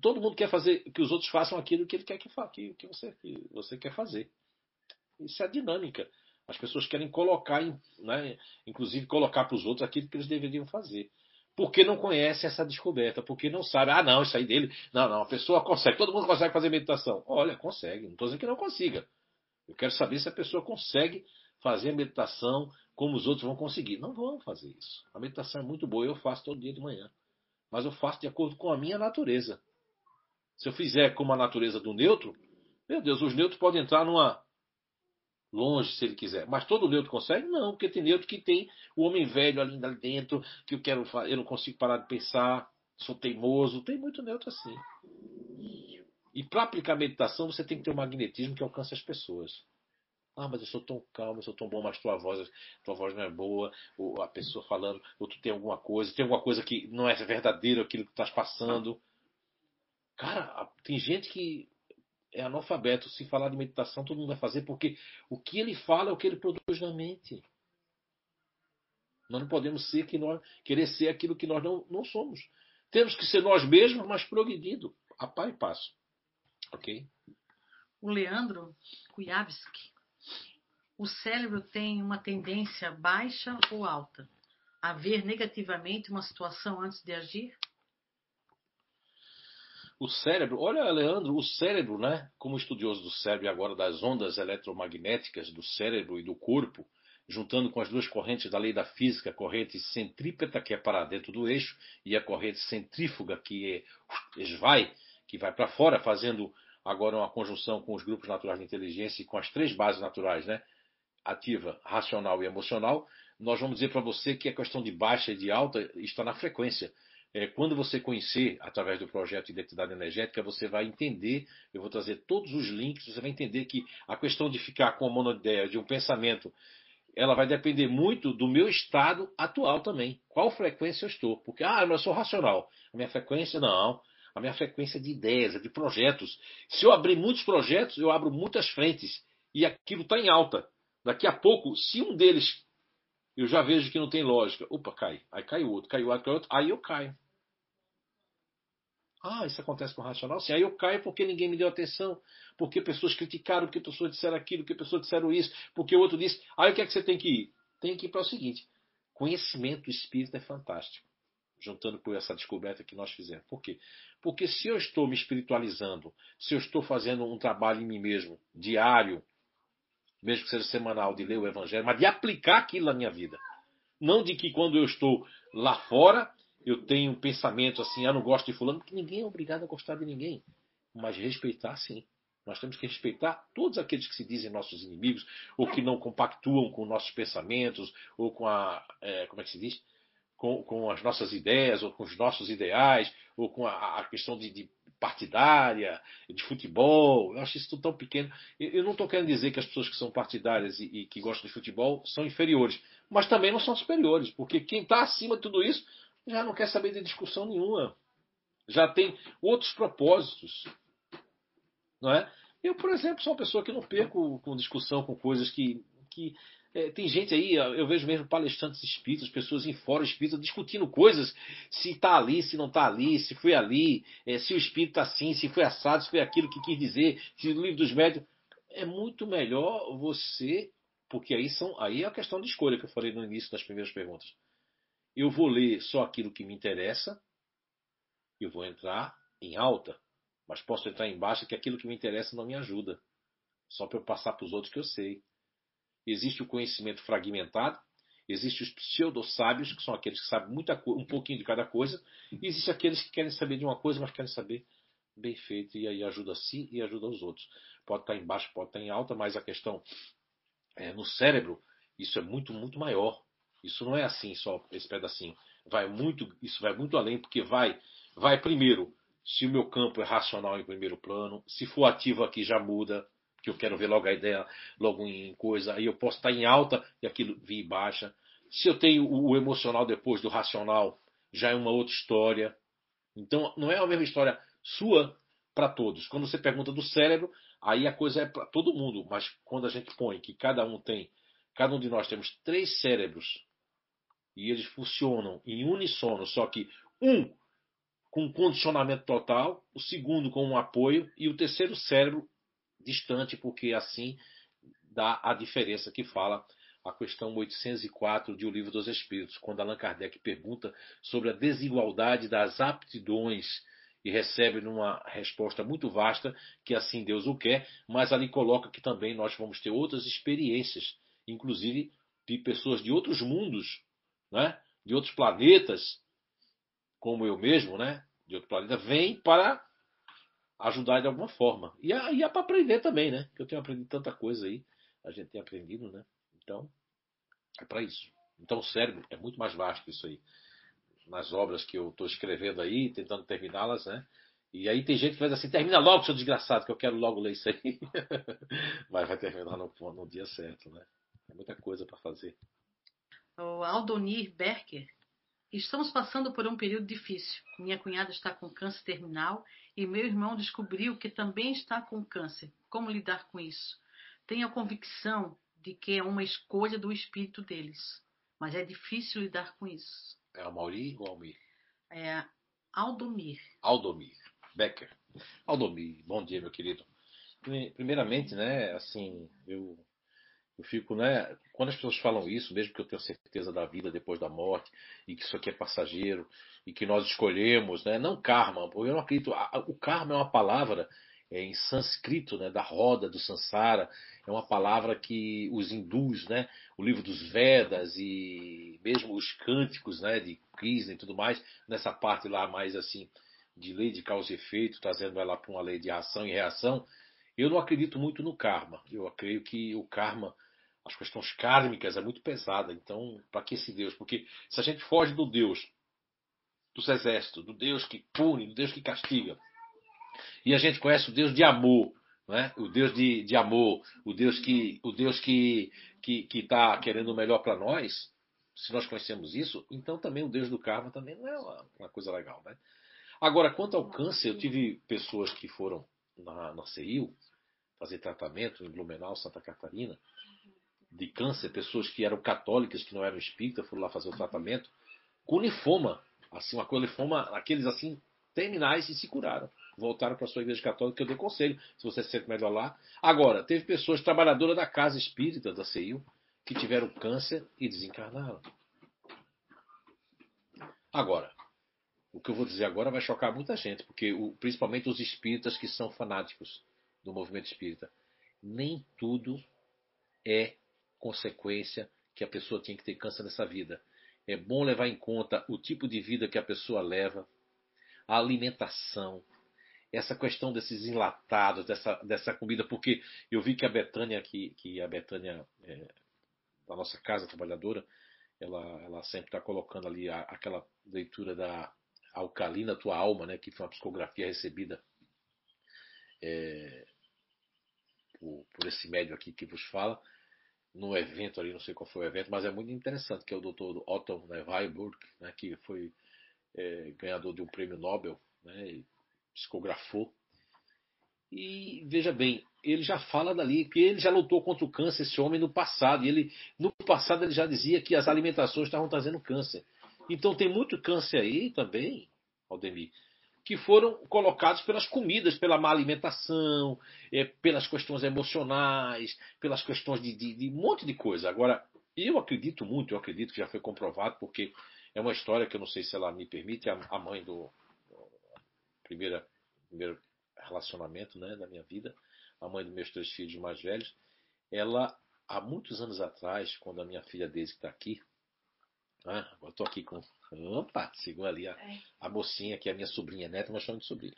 todo mundo quer fazer que os outros façam aquilo que ele quer que, que, que, você, que você quer fazer. Isso é a dinâmica. As pessoas querem colocar, né, inclusive colocar para os outros aquilo que eles deveriam fazer porque não conhece essa descoberta, porque não sabe, ah, não, isso aí dele. Não, não, a pessoa consegue, todo mundo consegue fazer meditação. Olha, consegue, não estou dizendo que não consiga. Eu quero saber se a pessoa consegue fazer a meditação como os outros vão conseguir. Não vão fazer isso. A meditação é muito boa, eu faço todo dia de manhã. Mas eu faço de acordo com a minha natureza. Se eu fizer como a natureza do neutro, meu Deus, os neutros podem entrar numa longe se ele quiser. Mas todo neutro consegue? Não, porque tem neutro que tem o homem velho ali dentro, que eu quero eu não consigo parar de pensar, sou teimoso. Tem muito neutro assim. E para aplicar meditação, você tem que ter um magnetismo que alcance as pessoas. Ah, mas eu sou tão calmo, eu sou tão bom, mas tua voz, tua voz não é boa, ou a pessoa falando, ou tu tem alguma coisa, tem alguma coisa que não é verdadeiro aquilo que tu estás passando. Cara, tem gente que é analfabeto. Se falar de meditação, todo mundo vai fazer, porque o que ele fala é o que ele produz na mente. Nós não podemos ser que nós, querer ser aquilo que nós não, não somos. Temos que ser nós mesmos, mas progredindo, a par e passo. Ok? O Leandro Kujavski. O cérebro tem uma tendência baixa ou alta? A ver negativamente uma situação antes de agir? O cérebro, olha, Leandro, o cérebro, né? Como estudioso do cérebro e agora das ondas eletromagnéticas do cérebro e do corpo, juntando com as duas correntes da lei da física, a corrente centrípeta, que é para dentro do eixo, e a corrente centrífuga, que é esvai, que vai para fora, fazendo agora uma conjunção com os grupos naturais de inteligência e com as três bases naturais, né? Ativa, racional e emocional. Nós vamos dizer para você que a questão de baixa e de alta está na frequência. É, quando você conhecer, através do projeto Identidade Energética, você vai entender, eu vou trazer todos os links, você vai entender que a questão de ficar com a monoideia, de um pensamento, ela vai depender muito do meu estado atual também. Qual frequência eu estou? Porque, ah, eu sou racional. A minha frequência, não. A minha frequência é de ideias, é de projetos. Se eu abrir muitos projetos, eu abro muitas frentes. E aquilo está em alta. Daqui a pouco, se um deles eu já vejo que não tem lógica. Opa, cai. Aí cai o outro, cai o outro, cai o outro, aí eu caio. Ah, isso acontece com o racional? Sim, aí eu caio porque ninguém me deu atenção, porque pessoas criticaram, porque pessoas disseram aquilo, porque pessoas disseram isso, porque o outro disse. Aí o que é que você tem que ir? Tem que ir para o seguinte: conhecimento espírita é fantástico. Juntando com essa descoberta que nós fizemos. Por quê? Porque se eu estou me espiritualizando, se eu estou fazendo um trabalho em mim mesmo, diário, mesmo que seja semanal, de ler o Evangelho, mas de aplicar aquilo na minha vida. Não de que quando eu estou lá fora, eu tenho um pensamento assim, ah, não gosto de fulano, porque ninguém é obrigado a gostar de ninguém. Mas respeitar sim. Nós temos que respeitar todos aqueles que se dizem nossos inimigos, ou que não compactuam com nossos pensamentos, ou com a. É, como é que se diz? Com, com, as nossas ideias, ou com os nossos ideais, ou com a, a questão de, de, partidária, de futebol. Eu acho isso tudo tão pequeno. Eu, não estou querendo dizer que as pessoas que são partidárias e, e que gostam de futebol são inferiores, mas também não são superiores, porque quem está acima de tudo isso já não quer saber de discussão nenhuma. Já tem outros propósitos. Não é? Eu, por exemplo, sou uma pessoa que não perco com discussão com coisas que. que é, tem gente aí, eu vejo mesmo palestrantes espíritas, pessoas em fora espíritas discutindo coisas, se está ali, se não está ali, se foi ali, é, se o espírito está assim, se foi assado, se foi aquilo que quis dizer, se o livro dos médios. É muito melhor você, porque aí são aí é a questão de escolha que eu falei no início das primeiras perguntas. Eu vou ler só aquilo que me interessa, eu vou entrar em alta, mas posso entrar em baixa que aquilo que me interessa não me ajuda. Só para eu passar para os outros que eu sei. Existe o conhecimento fragmentado, existe os pseudo-sábios, que são aqueles que sabem muita um pouquinho de cada coisa, e existe aqueles que querem saber de uma coisa, mas querem saber bem feito, e aí ajuda a si e ajuda os outros. Pode estar em baixa, pode estar em alta, mas a questão é, no cérebro, isso é muito, muito maior. Isso não é assim só esse pedacinho. Vai muito, isso vai muito além porque vai, vai primeiro. Se o meu campo é racional em primeiro plano, se for ativo aqui já muda, que eu quero ver logo a ideia, logo em coisa, aí eu posso estar em alta e aquilo vir baixa. Se eu tenho o emocional depois do racional, já é uma outra história. Então não é a mesma história sua para todos. Quando você pergunta do cérebro, aí a coisa é para todo mundo, mas quando a gente põe que cada um tem, cada um de nós temos três cérebros e eles funcionam em unissono, só que um com condicionamento total, o segundo com um apoio e o terceiro cérebro distante, porque assim dá a diferença que fala a questão 804 de O Livro dos Espíritos, quando Allan Kardec pergunta sobre a desigualdade das aptidões e recebe numa resposta muito vasta que assim Deus o quer, mas ali coloca que também nós vamos ter outras experiências, inclusive de pessoas de outros mundos né, de outros planetas, como eu mesmo, né, de outro planeta, vem para ajudar de alguma forma. E é, é para aprender também, né? Que eu tenho aprendido tanta coisa aí, a gente tem aprendido, né? Então, é para isso. Então, o cérebro é muito mais vasto isso aí. Nas obras que eu estou escrevendo aí, tentando terminá-las, né? E aí tem gente que faz assim, termina logo, seu desgraçado, que eu quero logo ler isso aí. Mas vai terminar no, no dia certo, né? É muita coisa para fazer o Aldonir Berker. Estamos passando por um período difícil. Minha cunhada está com câncer terminal e meu irmão descobriu que também está com câncer. Como lidar com isso? Tenho a convicção de que é uma escolha do espírito deles, mas é difícil lidar com isso. É o Mauri ou Almir? É Aldomir. Aldomir. Becker. Aldomir, bom dia, meu querido. Primeiramente, né, assim, eu eu fico, né? Quando as pessoas falam isso, mesmo que eu tenha certeza da vida depois da morte, e que isso aqui é passageiro, e que nós escolhemos, né? Não karma, porque eu não acredito. O karma é uma palavra é, em sânscrito, né? Da roda do Sansara. É uma palavra que os hindus, né? O livro dos Vedas e mesmo os cânticos, né? De Krishna e tudo mais, nessa parte lá mais assim de lei de causa e efeito, trazendo ela para uma lei de ação e reação. Eu não acredito muito no karma. Eu creio que o karma as questões kármicas é muito pesada. Então, para que esse Deus? Porque se a gente foge do Deus dos exércitos, do Deus que pune, do Deus que castiga, e a gente conhece o Deus de amor, né? o Deus de, de amor, o Deus que o Deus que que está querendo o melhor para nós, se nós conhecemos isso, então também o Deus do karma também não é uma, uma coisa legal. Né? Agora, quanto ao câncer, eu tive pessoas que foram na, na CEIU fazer tratamento em Blumenau, Santa Catarina, de câncer, pessoas que eram católicas, que não eram espíritas, foram lá fazer o tratamento, com linfoma, assim, uma coisa linfoma, aqueles assim, terminais e se curaram. Voltaram para a sua igreja católica, que eu dei conselho, se você se sente melhor lá. Agora, teve pessoas trabalhadoras da casa espírita, da CEIU, que tiveram câncer e desencarnaram. Agora, o que eu vou dizer agora vai chocar muita gente, porque o, principalmente os espíritas que são fanáticos do movimento espírita. Nem tudo é consequência que a pessoa tinha que ter câncer nessa vida. É bom levar em conta o tipo de vida que a pessoa leva, a alimentação, essa questão desses enlatados, dessa, dessa comida, porque eu vi que a Betânia, que, que a Betânia é, da nossa casa trabalhadora, ela, ela sempre está colocando ali a, aquela leitura da Alcalina Tua Alma, né, que foi uma psicografia recebida é, por, por, esse médio aqui que vos fala, no evento ali, não sei qual foi o evento, mas é muito interessante, que é o doutor Otto Weiburg, né, que foi é, ganhador de um prêmio Nobel, né, psicografou. E veja bem, ele já fala dali, que ele já lutou contra o câncer, esse homem, no passado. E ele, no passado ele já dizia que as alimentações estavam trazendo câncer. Então tem muito câncer aí também, Aldemir, que foram colocados pelas comidas, pela má alimentação, é, pelas questões emocionais, pelas questões de, de, de, um monte de coisa. Agora, eu acredito muito, eu acredito que já foi comprovado, porque é uma história que eu não sei se ela me permite, a, a mãe do primeira, primeiro relacionamento né, da minha vida, a mãe dos meus três filhos mais velhos, ela, há muitos anos atrás, quando a minha filha Daisy está aqui, ah, agora estou aqui com. Opa, segura ali a, é. a mocinha, que é a minha sobrinha neta, nós chamamos de sobrinha.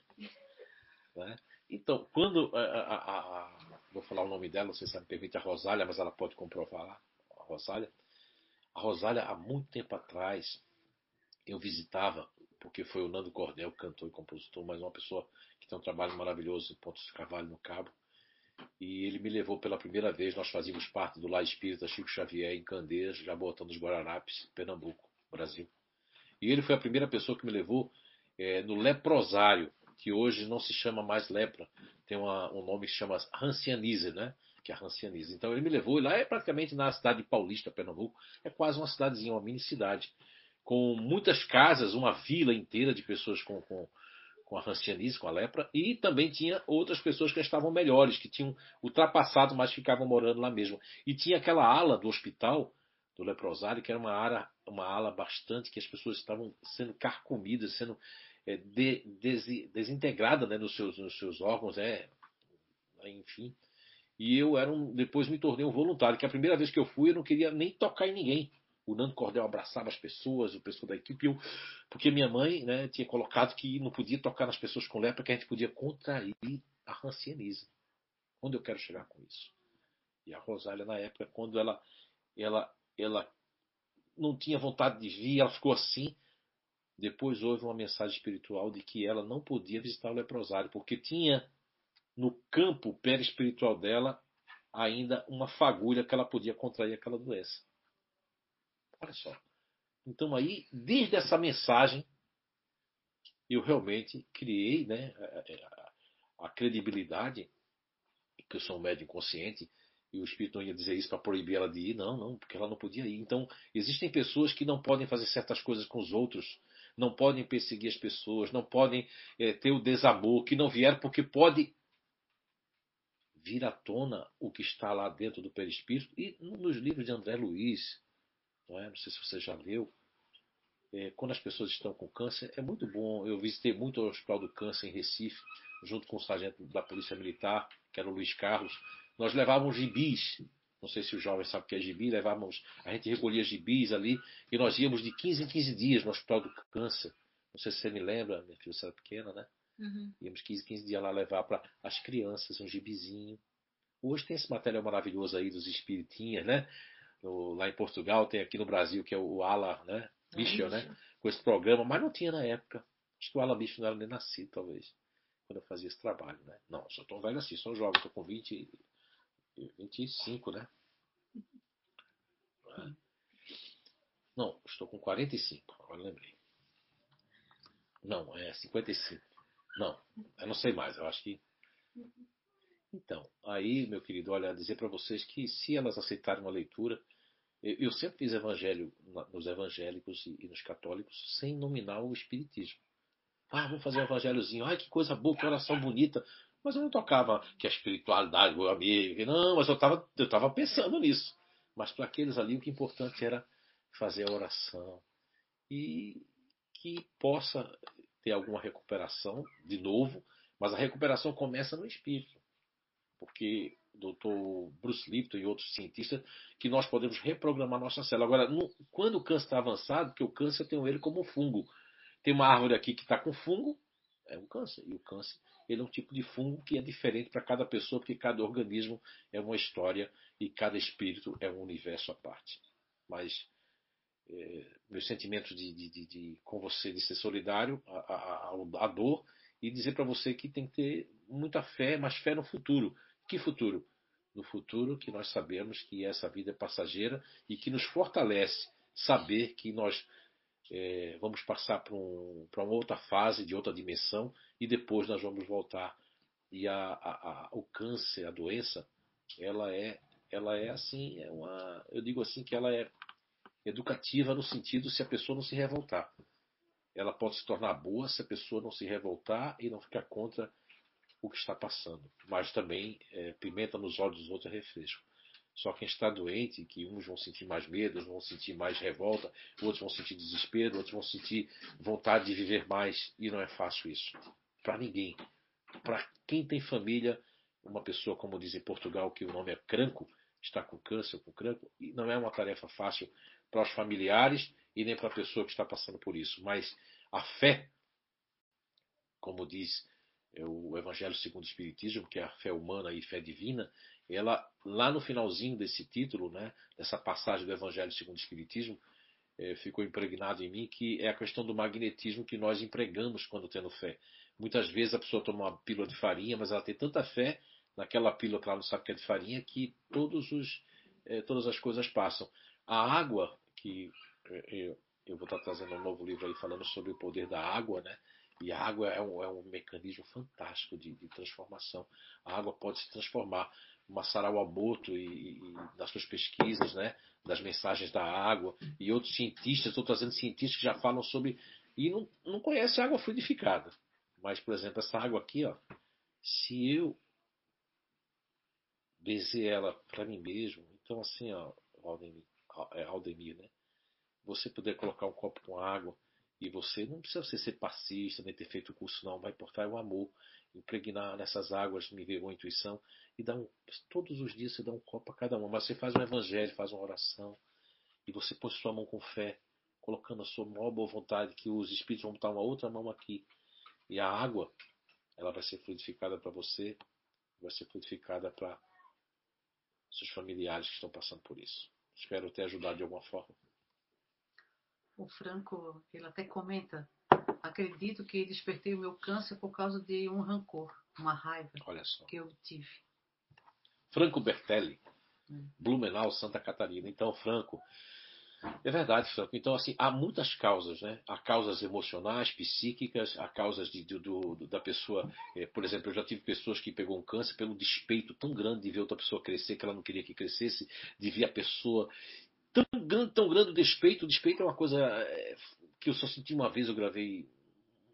Né? Então, quando. A, a, a, vou falar o nome dela, não sei se ela me permite, a Rosália, mas ela pode comprovar lá. A Rosália. A Rosália, há muito tempo atrás, eu visitava, porque foi o Nando Cordel, cantor e compositor, mas uma pessoa que tem um trabalho maravilhoso em Pontos de Carvalho, no Cabo. E ele me levou pela primeira vez, nós fazíamos parte do Lá Espírita Chico Xavier em Candeias, já botando os Guararapes, Pernambuco, Brasil. E ele foi a primeira pessoa que me levou é, no leprosário, que hoje não se chama mais lepra, tem uma, um nome que se chama Rancianize, né? Que é a Rancianize. Então ele me levou, e lá é praticamente na cidade de Paulista, Pernambuco, é quase uma cidadezinha, uma mini cidade, com muitas casas, uma vila inteira de pessoas com, com com a rancianice, com a lepra, e também tinha outras pessoas que estavam melhores, que tinham ultrapassado, mas ficavam morando lá mesmo. E tinha aquela ala do hospital, do leprosário, que era uma ala, uma ala bastante que as pessoas estavam sendo carcomidas, sendo é, de, des, desintegradas né, nos, seus, nos seus órgãos, é, enfim. E eu era um, depois me tornei um voluntário, que a primeira vez que eu fui eu não queria nem tocar em ninguém o Nando Cordel abraçava as pessoas, o pessoal da equipe, eu, porque minha mãe né, tinha colocado que não podia tocar nas pessoas com lepra, que a gente podia contrair a rancianise. Onde eu quero chegar com isso? E a Rosália, na época, quando ela, ela, ela não tinha vontade de vir, ela ficou assim. Depois houve uma mensagem espiritual de que ela não podia visitar o leprosário, porque tinha no campo perispiritual dela ainda uma fagulha que ela podia contrair aquela doença. Olha só. Então aí, desde essa mensagem, eu realmente criei né, a, a, a credibilidade, que eu sou um médium consciente, e o Espírito não ia dizer isso para proibir ela de ir, não, não, porque ela não podia ir. Então, existem pessoas que não podem fazer certas coisas com os outros, não podem perseguir as pessoas, não podem é, ter o desamor, que não vieram porque pode vir à tona o que está lá dentro do perispírito. E nos livros de André Luiz, não, é? não sei se você já leu. É, quando as pessoas estão com câncer, é muito bom. Eu visitei muito o Hospital do Câncer em Recife, junto com o sargento da Polícia Militar, que era o Luiz Carlos. Nós levávamos gibis. Não sei se os jovens sabem o que é gibi. Levávamos, a gente recolhia gibis ali e nós íamos de 15 em 15 dias no Hospital do Câncer. Não sei se você me lembra, minha filha era pequena, né? Uhum. Íamos 15, 15 dias lá levar para as crianças um gibizinho. Hoje tem esse material maravilhoso aí dos espiritinhas, né? No, lá em Portugal, tem aqui no Brasil, que é o Ala né? Michel, né? Com esse programa, mas não tinha na época. Acho que o Ala Michel não era nem nascido, talvez, quando eu fazia esse trabalho, né? Não, sou tão velho assim, sou jovem, estou com 20, 25, né? Não, estou com 45, agora lembrei. Não, é 55. Não, eu não sei mais, eu acho que. Então, aí, meu querido, olha, dizer para vocês que se elas aceitarem uma leitura, eu, eu sempre fiz evangelho nos evangélicos e, e, nos católicos sem nominar o espiritismo. Ah, vamos fazer um evangelhozinho. Ai, que coisa boa, que oração bonita. Mas eu não tocava que a espiritualidade, meu amigo. Não, mas eu estava eu tava pensando nisso. Mas para aqueles ali, o que é importante era fazer a oração. E que possa ter alguma recuperação, de novo, mas a recuperação começa no espírito. Porque o Dr. Bruce Lipton e outros cientistas, que nós podemos reprogramar nossa célula. Agora, no, quando o câncer está avançado, porque o câncer tem ele como fungo. Tem uma árvore aqui que está com fungo, é um câncer. E o câncer ele é um tipo de fungo que é diferente para cada pessoa, porque cada organismo é uma história e cada espírito é um universo à parte. Mas é, meus sentimentos de, de, de, de, com você, de ser solidário à dor e dizer para você que tem que ter muita fé, mas fé no futuro. Que futuro? No futuro que nós sabemos que essa vida é passageira e que nos fortalece saber que nós é, vamos passar para um, uma outra fase, de outra dimensão, e depois nós vamos voltar. E a, a, a, o câncer, a doença, ela é, ela é assim, é uma, eu digo assim que ela é educativa no sentido se a pessoa não se revoltar. Ela pode se tornar boa se a pessoa não se revoltar e não ficar contra o que está passando. Mas também é, pimenta nos olhos dos outros é refresco. Só quem está doente, que uns vão sentir mais medo, outros vão sentir mais revolta, outros vão sentir desespero, outros vão sentir vontade de viver mais. E não é fácil isso. Para ninguém. Para quem tem família, uma pessoa, como diz em Portugal, que o nome é cranco, está com câncer, com cranco, e não é uma tarefa fácil para os familiares e nem para a pessoa que está passando por isso. Mas a fé, como diz o Evangelho segundo o Espiritismo, que é a fé humana e fé divina, ela lá no finalzinho desse título, né, dessa passagem do Evangelho segundo o Espiritismo, é, ficou impregnado em mim que é a questão do magnetismo que nós empregamos quando temos fé. Muitas vezes a pessoa toma uma pílula de farinha, mas ela tem tanta fé naquela pílula que ela não sabe que é de farinha que todos os, é, todas as coisas passam. A água, que é, eu vou estar trazendo um novo livro aí falando sobre o poder da água, né? E a água é um, é um mecanismo fantástico de, de, transformação. A água pode se transformar. Massaro Amoto e, e nas suas pesquisas, né, das mensagens da água, e outros cientistas, estou trazendo cientistas que já falam sobre e não, não conhecem água fluidificada. Mas, por exemplo, essa água aqui, ó, se eu bezer ela para mim mesmo, então assim, ó, Aldemir, é Aldemir, né? Você poder colocar um copo com água e você não precisa ser passista, nem ter feito o curso, não. Vai importar é o amor. Impregnar nessas águas, me ver uma intuição. E dá um, todos os dias você dá um copo a cada uma. Mas você faz um evangelho, faz uma oração. E você põe sua mão com fé, colocando a sua maior boa vontade, que os espíritos vão botar uma outra mão aqui. E a água, ela vai ser fluidificada para você, vai ser fluidificada para seus familiares que estão passando por isso. Espero ter ajudado de alguma forma o Franco, ele até comenta, acredito que despertei o meu câncer por causa de um rancor, uma raiva que eu tive. Franco Bertelli, hum. Blumenau, Santa Catarina. Então, Franco, é verdade, Franco. Então, assim, há muitas causas, né? Há causas emocionais, psíquicas, há causas de, do, do, da pessoa. É, por exemplo, eu já tive pessoas que pegou um câncer pelo despeito tão grande de ver outra pessoa crescer que ela não queria que crescesse, de ver a pessoa tão grande, tão grande o despeito. O despeito é uma coisa é, que eu só senti uma vez. Eu gravei,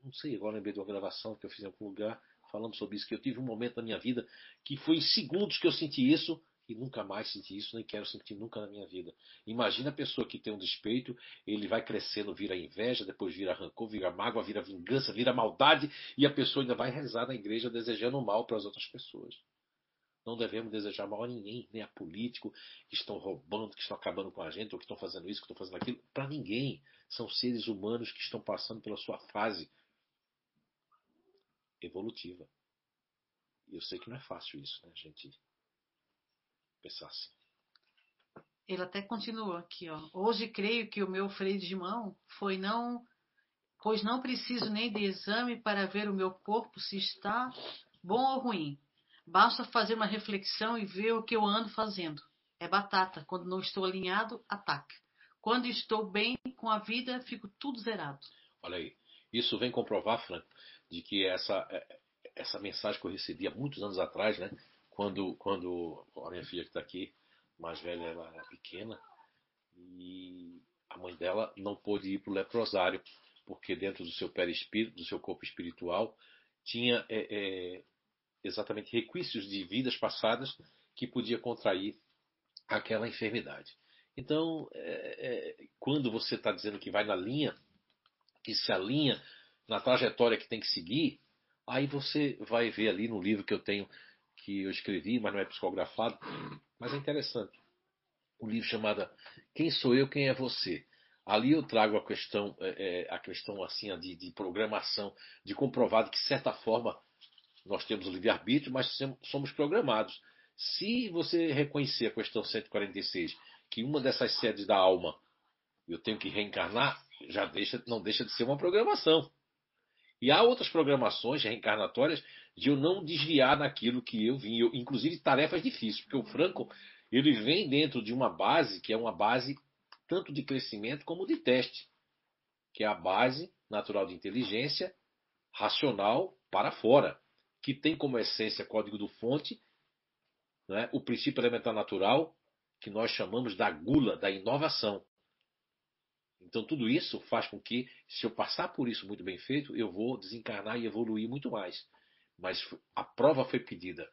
não sei, agora lembrei de uma gravação que eu fiz em algum lugar falando sobre isso. Que eu tive um momento na minha vida que foi em segundos que eu senti isso e nunca mais senti isso, nem quero sentir nunca na minha vida. Imagina a pessoa que tem um despeito, ele vai crescendo, vira inveja, depois vira rancor, vira mágoa, vira vingança, vira maldade, e a pessoa ainda vai rezar na igreja desejando mal para as outras pessoas. Não devemos desejar mal a ninguém, nem a político que estão roubando, que estão acabando com a gente, ou que estão fazendo isso, que estão fazendo aquilo. Para ninguém. São seres humanos que estão passando pela sua fase evolutiva. E eu sei que não é fácil isso, né, gente? Pensar assim. Ele até continua aqui, ó. Hoje creio que o meu freio de mão foi não, pois não preciso nem de exame para ver o meu corpo se está bom ou ruim. Basta fazer uma reflexão e ver o que eu ando fazendo. É batata. Quando não estou alinhado, ataque. Quando estou bem com a vida, fico tudo zerado. Olha aí. Isso vem comprovar, Franco, de que essa, é, essa mensagem que eu recebi há muitos anos atrás, né? Quando, quando a minha filha que está aqui, mais velha, ela era pequena, e a mãe dela não pôde ir para o leprosário, porque dentro do seu perispírito, do seu corpo espiritual, tinha é, é, exatamente requisitos de vidas passadas que podia contrair aquela enfermidade. Então, é, é quando você está dizendo que vai na linha, que se alinha na trajetória que tem que seguir, aí você vai ver ali no livro que eu tenho, que eu escrevi, mas não é psicografado, mas é interessante. Um livro chamado Quem Sou Eu, Quem é Você? Ali eu trago a questão, é, é, a questão assim de, de, programação, de comprovado que, de certa forma, nós temos o livre-arbítrio, mas somos programados. Se você reconhecer a questão 146, que uma dessas sedes da alma eu tenho que reencarnar, já deixa, não deixa de ser uma programação. E há outras programações reencarnatórias de eu não desviar naquilo que eu vim, eu, inclusive tarefas difíceis, porque o Franco ele vem dentro de uma base que é uma base tanto de crescimento como de teste, que é a base natural de inteligência racional para fora, que tem como essência código do fonte, né, o princípio elementar natural, que nós chamamos da gula, da inovação. Então tudo isso faz com que, se eu passar por isso muito bem feito, eu vou desencarnar e evoluir muito mais. Mas a prova foi pedida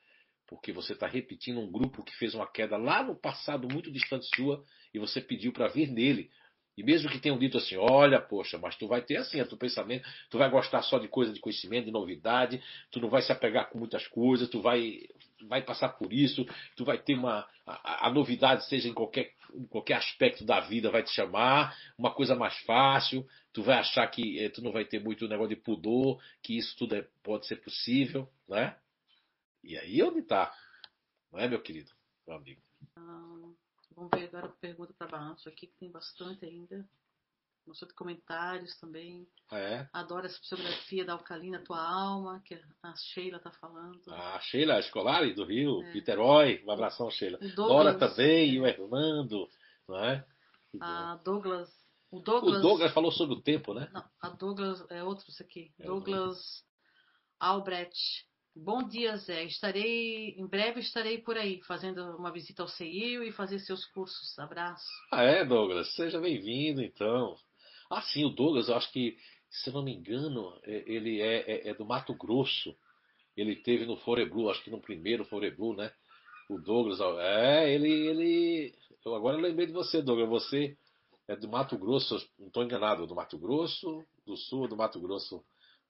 porque você está repetindo um grupo que fez uma queda lá no passado muito distante sua e você pediu para vir nele. E mesmo que tenham dito assim, olha, poxa, mas tu vai ter assim o teu pensamento, tu vai gostar só de coisa de conhecimento, de novidade, tu não vai se apegar com muitas coisas, tu vai, vai passar por isso, tu vai ter uma. A, a novidade, seja em qualquer, em qualquer aspecto da vida, vai te chamar, uma coisa mais fácil, tu vai achar que eh, tu não vai ter muito negócio de pudor, que isso tudo é, pode ser possível, né? E aí onde está? Não é, meu querido, meu amigo? Vamos ver agora a pergunta para baixo aqui, que tem bastante ainda. Bastante comentários também. É. Adoro essa psicografia da Alcalina Tua Alma, que a Sheila está falando. A Sheila Escolari, do Rio, é. Niterói. Um abração, Sheila. Dora também, é. e o Hernando. Não é? A Douglas o Douglas, o Douglas falou sobre o tempo, né? Não, a Douglas é outro isso aqui. É Douglas Albrecht. Bom dia, Zé. Estarei, em breve estarei por aí, fazendo uma visita ao CEIU e fazer seus cursos. Abraço. Ah, é, Douglas? Seja bem-vindo, então. Ah, sim, o Douglas, eu acho que, se não me engano, é, ele é, é, é do Mato Grosso. Ele teve no Foreblu, acho que no primeiro Foreblu, né? O Douglas, é, ele, ele. Eu agora lembrei de você, Douglas. Você é do Mato Grosso, não estou enganado, do Mato Grosso, do Sul, do Mato Grosso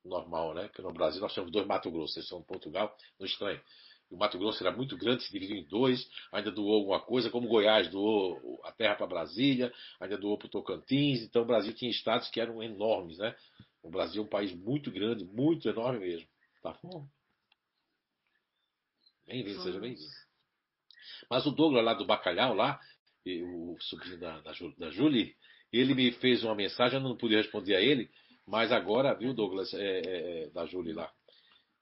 normal, né? Porque no Brasil nós temos dois Mato Grosso, eles são em Portugal, não estranho. O Mato Grosso era muito grande, se dividiu em dois, ainda doou alguma coisa, como Goiás doou a terra para Brasília, ainda doou para o Tocantins, então o Brasil tinha estados que eram enormes, né? O Brasil é um país muito grande, muito enorme mesmo. Tá bom? Bem-vindo, seja bem-vindo. Mas o Douglas lá do Bacalhau, lá, o sobrinho da, da, da Julie, ele me fez uma mensagem, eu não pude responder a ele, mas agora, viu, Douglas, é, é, é, da Julie lá.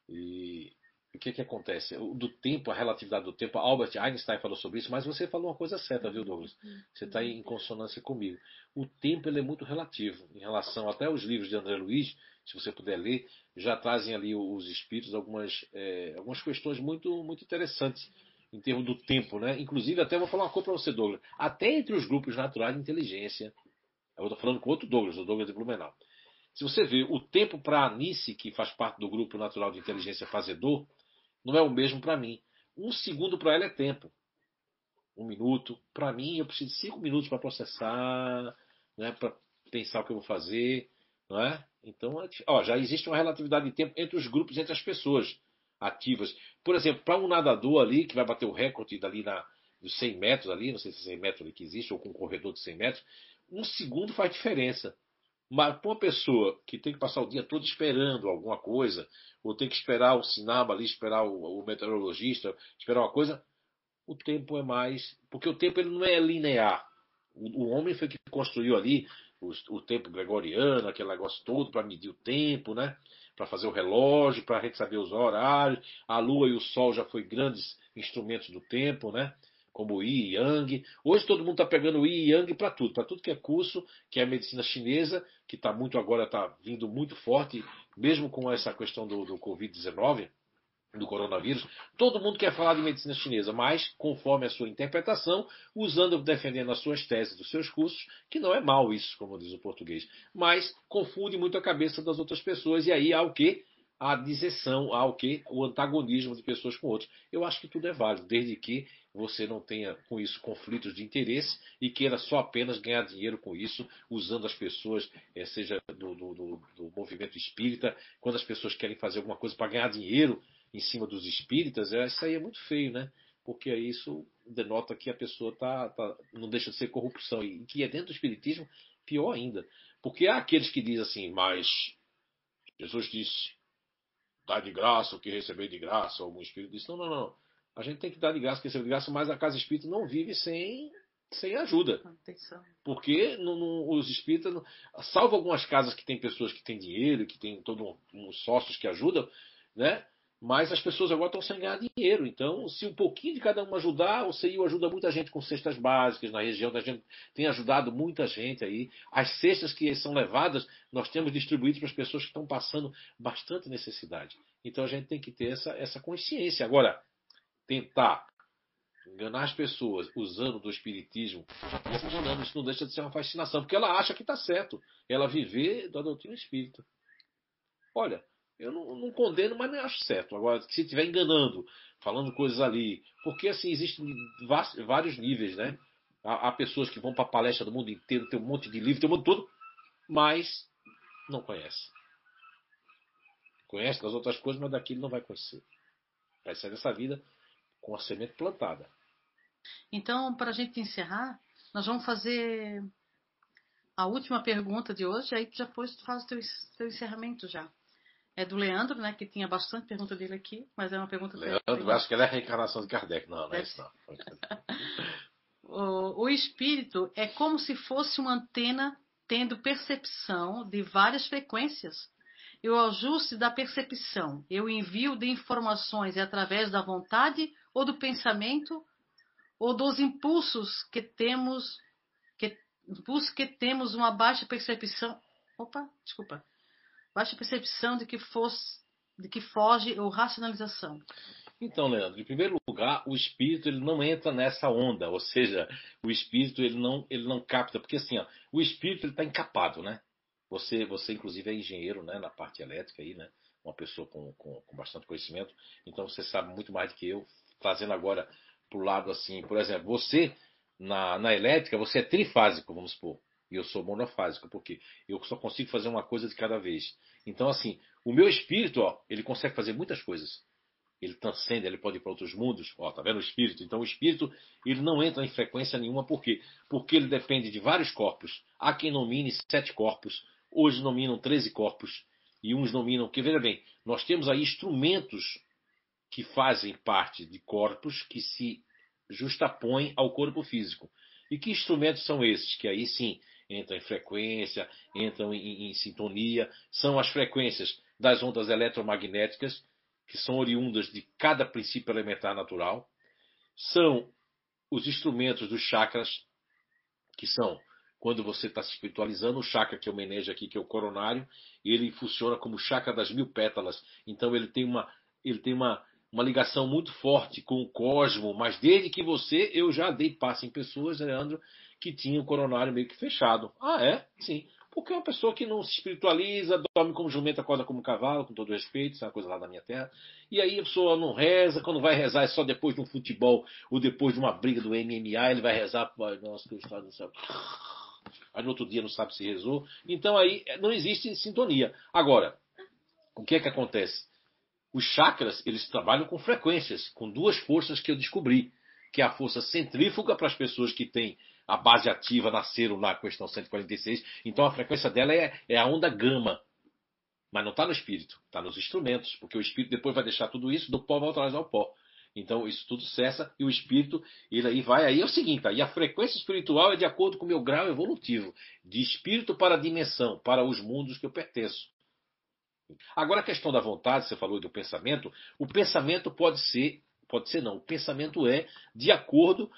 E o que que acontece? Do tempo, a relatividade do tempo, Albert Einstein falou sobre isso, mas você falou uma coisa certa, viu, Douglas? Você está em consonância comigo. O tempo ele é muito relativo em relação até os livros de André Luiz, se você puder ler, já trazem ali os espíritos algumas, é, algumas questões muito, muito interessantes em termos do tempo, né? Inclusive, até vou falar uma coisa para você, Douglas. Até entre os grupos naturais de inteligência, eu estou falando com outro Douglas, o Douglas de Blumenau. Se você vê o tempo para a Anice, que faz parte do grupo natural de inteligência fazedor, não é o mesmo para mim. Um segundo para ela é tempo. Um minuto. Para mim, eu preciso de cinco minutos para processar, né, para pensar o que eu vou fazer. Não é? Então, é ó, já existe uma relatividade de tempo entre os grupos, entre as pessoas ativas. Por exemplo, para um nadador ali, que vai bater o recorde dali na, dos 100 metros ali, não sei se é 100 metros ali que existe, ou com um corredor de 100 metros, um segundo faz diferença. Mas para uma pessoa que tem que passar o dia todo esperando alguma coisa, ou tem que esperar o sinal ali, esperar o, o meteorologista, esperar uma coisa, o tempo é mais. Porque o tempo ele não é linear. O, o homem foi que construiu ali o, o tempo gregoriano, aquele negócio todo para medir o tempo, né? para fazer o relógio, para a gente saber os horários. A lua e o sol já foi grandes instrumentos do tempo, né? Como Yi Yang. Hoje todo mundo está pegando Yi Yang para tudo, para tudo que é curso, que é a medicina chinesa, que está muito agora, está vindo muito forte, mesmo com essa questão do, do Covid-19. do coronavírus, todo mundo quer falar de medicina chinesa, mas conforme a sua interpretação, usando, defendendo as suas teses dos seus cursos, que não é mal isso, como diz o português, mas confunde muito a cabeça das outras pessoas e aí há o que? A dizeção, há o que? O antagonismo de pessoas com outras. Eu acho que tudo é válido, desde que você não tenha com isso conflitos de interesse e queira só apenas ganhar dinheiro com isso, usando as pessoas, eh, seja do, do, do, do movimento espírita, quando as pessoas querem fazer alguma coisa para ganhar dinheiro, em cima dos espíritas, é, isso aí é muito feio, né? Porque isso denota que a pessoa tá, tá, não deixa de ser corrupção. E que é dentro do espiritismo, pior ainda. Porque há aqueles que dizem assim, mas Jesus disse, dá de graça o que receber de graça. Algum espírito disse, não, não, não. A gente tem que dar de graça o que receber de graça, mas a casa espírita não vive sem, sem ajuda. Porque no, os espíritas, salvo algumas casas que tem pessoas que têm dinheiro, que tem todos um, um, sócios que ajudam, né? Mas as pessoas agora estão sem ganhar dinheiro. Então, se um pouquinho de cada um ajudar, o CIU ajuda muita gente com cestas básicas na região. A gente tem ajudado muita gente aí. As cestas que são levadas, nós temos distribuído para as pessoas que estão passando bastante necessidade. Então a gente tem que ter essa, essa consciência. Agora, tentar enganar as pessoas usando do espiritismo, isso não deixa de ser uma fascinação, porque ela acha que está certo. Ela viver da doutrina espírita. Olha, eu não, não, condeno, mas não acho certo. Agora, se estiver enganando, falando coisas ali. Porque, assim, existem vários níveis, né? Há, há pessoas que vão para palestra do mundo inteiro, tem um monte de livro, tem um monte de tudo, mas não conhece. Conhece das outras coisas, mas daquilo não vai conhecer. Vai sair dessa vida com a semente plantada. Então, para a gente encerrar, nós vamos fazer a última pergunta de hoje, aí depois tu faz o teu, teu encerramento já é do Leandro, né? Que tinha bastante pergunta dele aqui, mas é uma pergunta. Leandro, acho que ela é a reencarnação de Kardec, não, não é isso não. o, o espírito é como se fosse uma antena tendo percepção de várias frequências. E o ajuste da percepção, eu envio de informações é através da vontade ou do pensamento ou dos impulsos que temos que impulsos que temos uma baixa percepção. Opa, desculpa baixa percepção de que, fosse, de que foge ou racionalização. Então, Leandro, em primeiro lugar, o espírito ele não entra nessa onda, ou seja, o espírito ele não, ele não capta, porque assim, ó, o espírito está encapado, né? Você, você inclusive é engenheiro, né, na parte elétrica aí, né? Uma pessoa com, com, com bastante conhecimento, então você sabe muito mais do que eu. Trazendo agora para o lado assim, por exemplo, você na, na elétrica você é trifásico, vamos supor. E eu sou monofásico, porque eu só consigo fazer uma coisa de cada vez. Então, assim, o meu espírito, ó, ele consegue fazer muitas coisas. Ele transcende, ele pode ir para outros mundos. Ó, tá vendo o espírito? Então, o espírito, ele não entra em frequência nenhuma, por quê? Porque ele depende de vários corpos. Há quem nomine sete corpos, hoje nominam 13 corpos, e uns nominam. Que veja bem, nós temos aí instrumentos que fazem parte de corpos que se justapõem ao corpo físico. E que instrumentos são esses? Que aí sim entram em frequência, entram em, em sintonia, são as frequências das ondas eletromagnéticas, que são oriundas de cada princípio elementar natural, são os instrumentos dos chakras, que são quando você está se espiritualizando, o chakra que eu manejo aqui, que é o coronário, ele funciona como o chakra das mil pétalas. Então ele tem uma, ele tem uma, uma ligação muito forte com o cosmo, mas desde que você, eu já dei passo em pessoas, Leandro, que tinha o coronário meio que fechado. Ah, é? Sim. Porque é uma pessoa que não se espiritualiza, dorme como jumento, acorda como cavalo, com todo respeito, isso é uma coisa lá da minha terra. E aí a pessoa não reza, quando vai rezar é só depois de um futebol ou depois de uma briga do MMA, ele vai rezar, nossa, que estado do céu. Aí no outro dia não sabe se rezou. Então aí não existe sintonia. Agora, o que é que acontece? Os chakras, eles trabalham com frequências, com duas forças que eu descobri, que é a força centrífuga para as pessoas que têm a base ativa nasceram na questão 146, então a frequência dela é, é a onda gama. Mas não está no espírito, está nos instrumentos, porque o espírito depois vai deixar tudo isso, do pó vai atrás ao pó. Então isso tudo cessa e o espírito, ele aí vai. Aí é o seguinte, aí a frequência espiritual é de acordo com o meu grau evolutivo, de espírito para a dimensão, para os mundos que eu pertenço. Agora a questão da vontade, você falou do pensamento, o pensamento pode ser, pode ser não, o pensamento é de acordo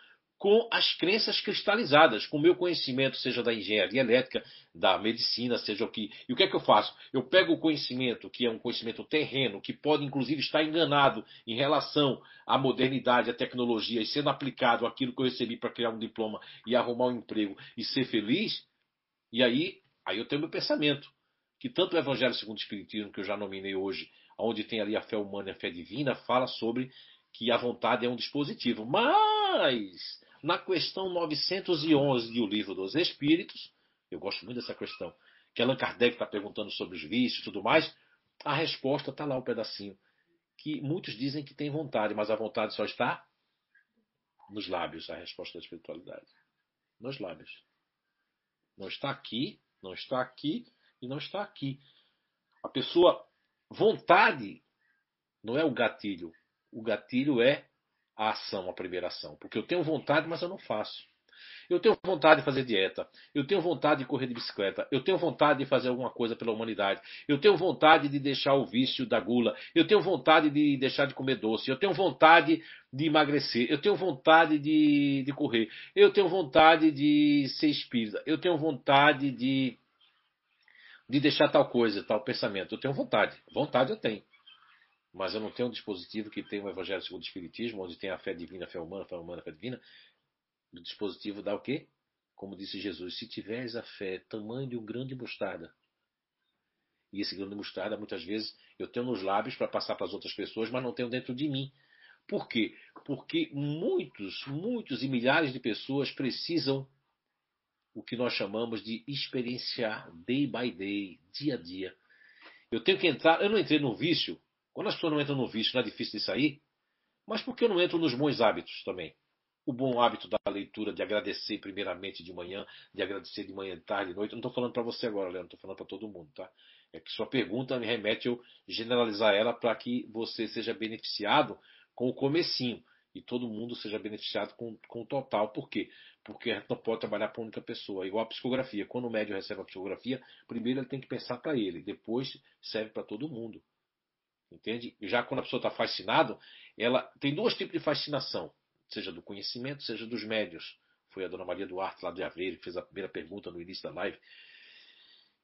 com as crenças cristalizadas, com o meu conhecimento, seja da engenharia elétrica, da medicina, seja o que. E o que é que eu faço? Eu pego o conhecimento, que é um conhecimento terreno, que pode inclusive estar enganado em relação à modernidade, à tecnologia, e sendo aplicado aquilo que eu recebi para criar um diploma e arrumar um emprego e ser feliz, e aí, aí eu tenho meu pensamento. Que tanto o Evangelho segundo o Espiritismo, que eu já nominei hoje, onde tem ali a fé humana e a fé divina, fala sobre que a vontade é um dispositivo. Mas na questão 911 do Livro dos Espíritos, eu gosto muito dessa questão, que Allan Kardec está perguntando sobre os vícios e tudo mais, a resposta está lá um pedacinho. Que muitos dizem que tem vontade, mas a vontade só está nos lábios, a resposta da espiritualidade. Nos lábios. Não está aqui, não está aqui e não está aqui. A pessoa, vontade não é o gatilho. O gatilho é a ação, a primeira ação. Porque eu tenho vontade, mas eu não faço. Eu tenho vontade de fazer dieta. Eu tenho vontade de correr de bicicleta. Eu tenho vontade de fazer alguma coisa pela humanidade. Eu tenho vontade de deixar o vício da gula. Eu tenho vontade de deixar de comer doce. Eu tenho vontade de emagrecer. Eu tenho vontade de, de correr. Eu tenho vontade de ser espírita. Eu tenho vontade de, de deixar tal coisa, tal pensamento. Eu tenho vontade. Vontade eu tenho mas eu não tenho um dispositivo que tem o Evangelho segundo o Espiritismo, onde tem a fé divina, a fé humana, a fé humana, a fé divina. O dispositivo dá o quê? Como disse Jesus, se tiveres a fé tamanho de um grão de mostarda, e esse grão de mostarda, muitas vezes, eu tenho nos lábios para passar para as outras pessoas, mas não tenho dentro de mim. Por quê? Porque muitos, muitos e milhares de pessoas precisam o que nós chamamos de experienciar day by day, dia a dia. Eu tenho que entrar, eu não entrei no vício quando as pessoas não entram no vício, não é difícil de sair. Mas por que eu não entro nos bons hábitos também? O bom hábito da leitura, de agradecer primeiramente de manhã, de agradecer de manhã, tarde, de noite. Eu não estou falando para você agora, Leandro, estou falando para todo mundo, tá? É que sua pergunta me remete eu generalizar ela para que você seja beneficiado com o comecinho e todo mundo seja beneficiado com, com o total. Por quê? Porque a gente não pode trabalhar para única pessoa. Igual a psicografia. Quando o médium recebe a psicografia, primeiro ele tem que pensar para ele, depois serve para todo mundo. Entende? Já quando a pessoa está fascinada, ela tem dois tipos de fascinação, seja do conhecimento, seja dos médios. Foi a dona Maria Duarte, lá de Aveiro, que fez a primeira pergunta no início da live.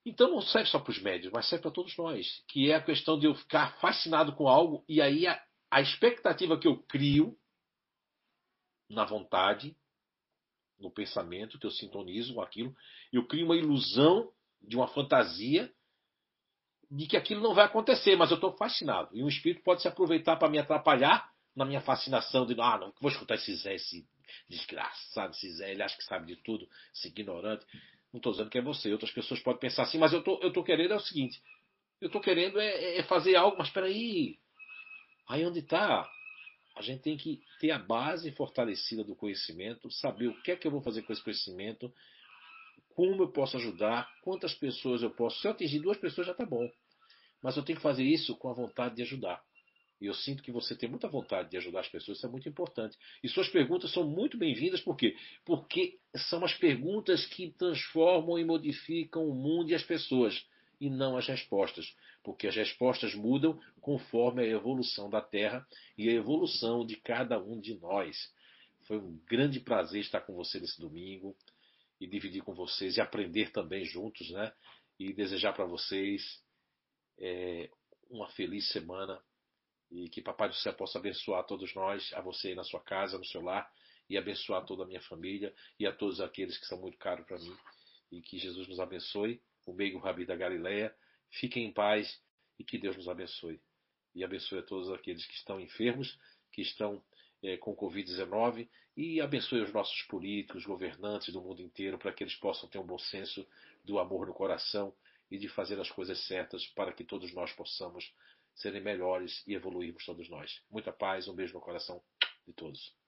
Então não serve só para os médios, mas serve para todos nós. Que é a questão de eu ficar fascinado com algo e aí a, a expectativa que eu crio na vontade, no pensamento, que eu sintonizo com aquilo, eu crio uma ilusão de uma fantasia de que aquilo não vai acontecer, mas eu estou fascinado. E o espírito pode se aproveitar para me atrapalhar na minha fascinação de, ah, não, vou escutar esse Zé, esse desgraçado, esse Zé, ele acha que sabe de tudo, esse ignorante. Não estou dizendo que é você. Outras pessoas podem pensar assim, mas eu tô, estou tô querendo é o seguinte: eu estou querendo é, é, fazer algo, mas espera aí. Aí onde está? A gente tem que ter a base fortalecida do conhecimento, saber o que é que eu vou fazer com esse conhecimento, como eu posso ajudar, quantas pessoas eu posso. Se eu atingir duas pessoas já está bom. Mas eu tenho que fazer isso com a vontade de ajudar. E eu sinto que você tem muita vontade de ajudar as pessoas, isso é muito importante. E suas perguntas são muito bem-vindas, por quê? Porque são as perguntas que transformam e modificam o mundo e as pessoas, e não as respostas. Porque as respostas mudam conforme a evolução da Terra e a evolução de cada um de nós. Foi um grande prazer estar com você nesse domingo e dividir com vocês e aprender também juntos, né? E desejar para vocês é, uma feliz semana e que Papai do Céu possa abençoar todos nós, a você aí na sua casa, no seu lar, e abençoar toda a minha família e a todos aqueles que são muito caros para mim. E que Jesus nos abençoe, o meigo Rabi da Galileia. Fiquem em paz e que Deus nos abençoe. E abençoe a todos aqueles que estão enfermos, que estão é, com Covid-19 e abençoe os nossos políticos, governantes do mundo inteiro, para que eles possam ter um bom senso do amor no coração e de fazer as coisas certas para que todos nós possamos serem melhores e evoluirmos todos nós. Muita paz, um beijo no coração de todos.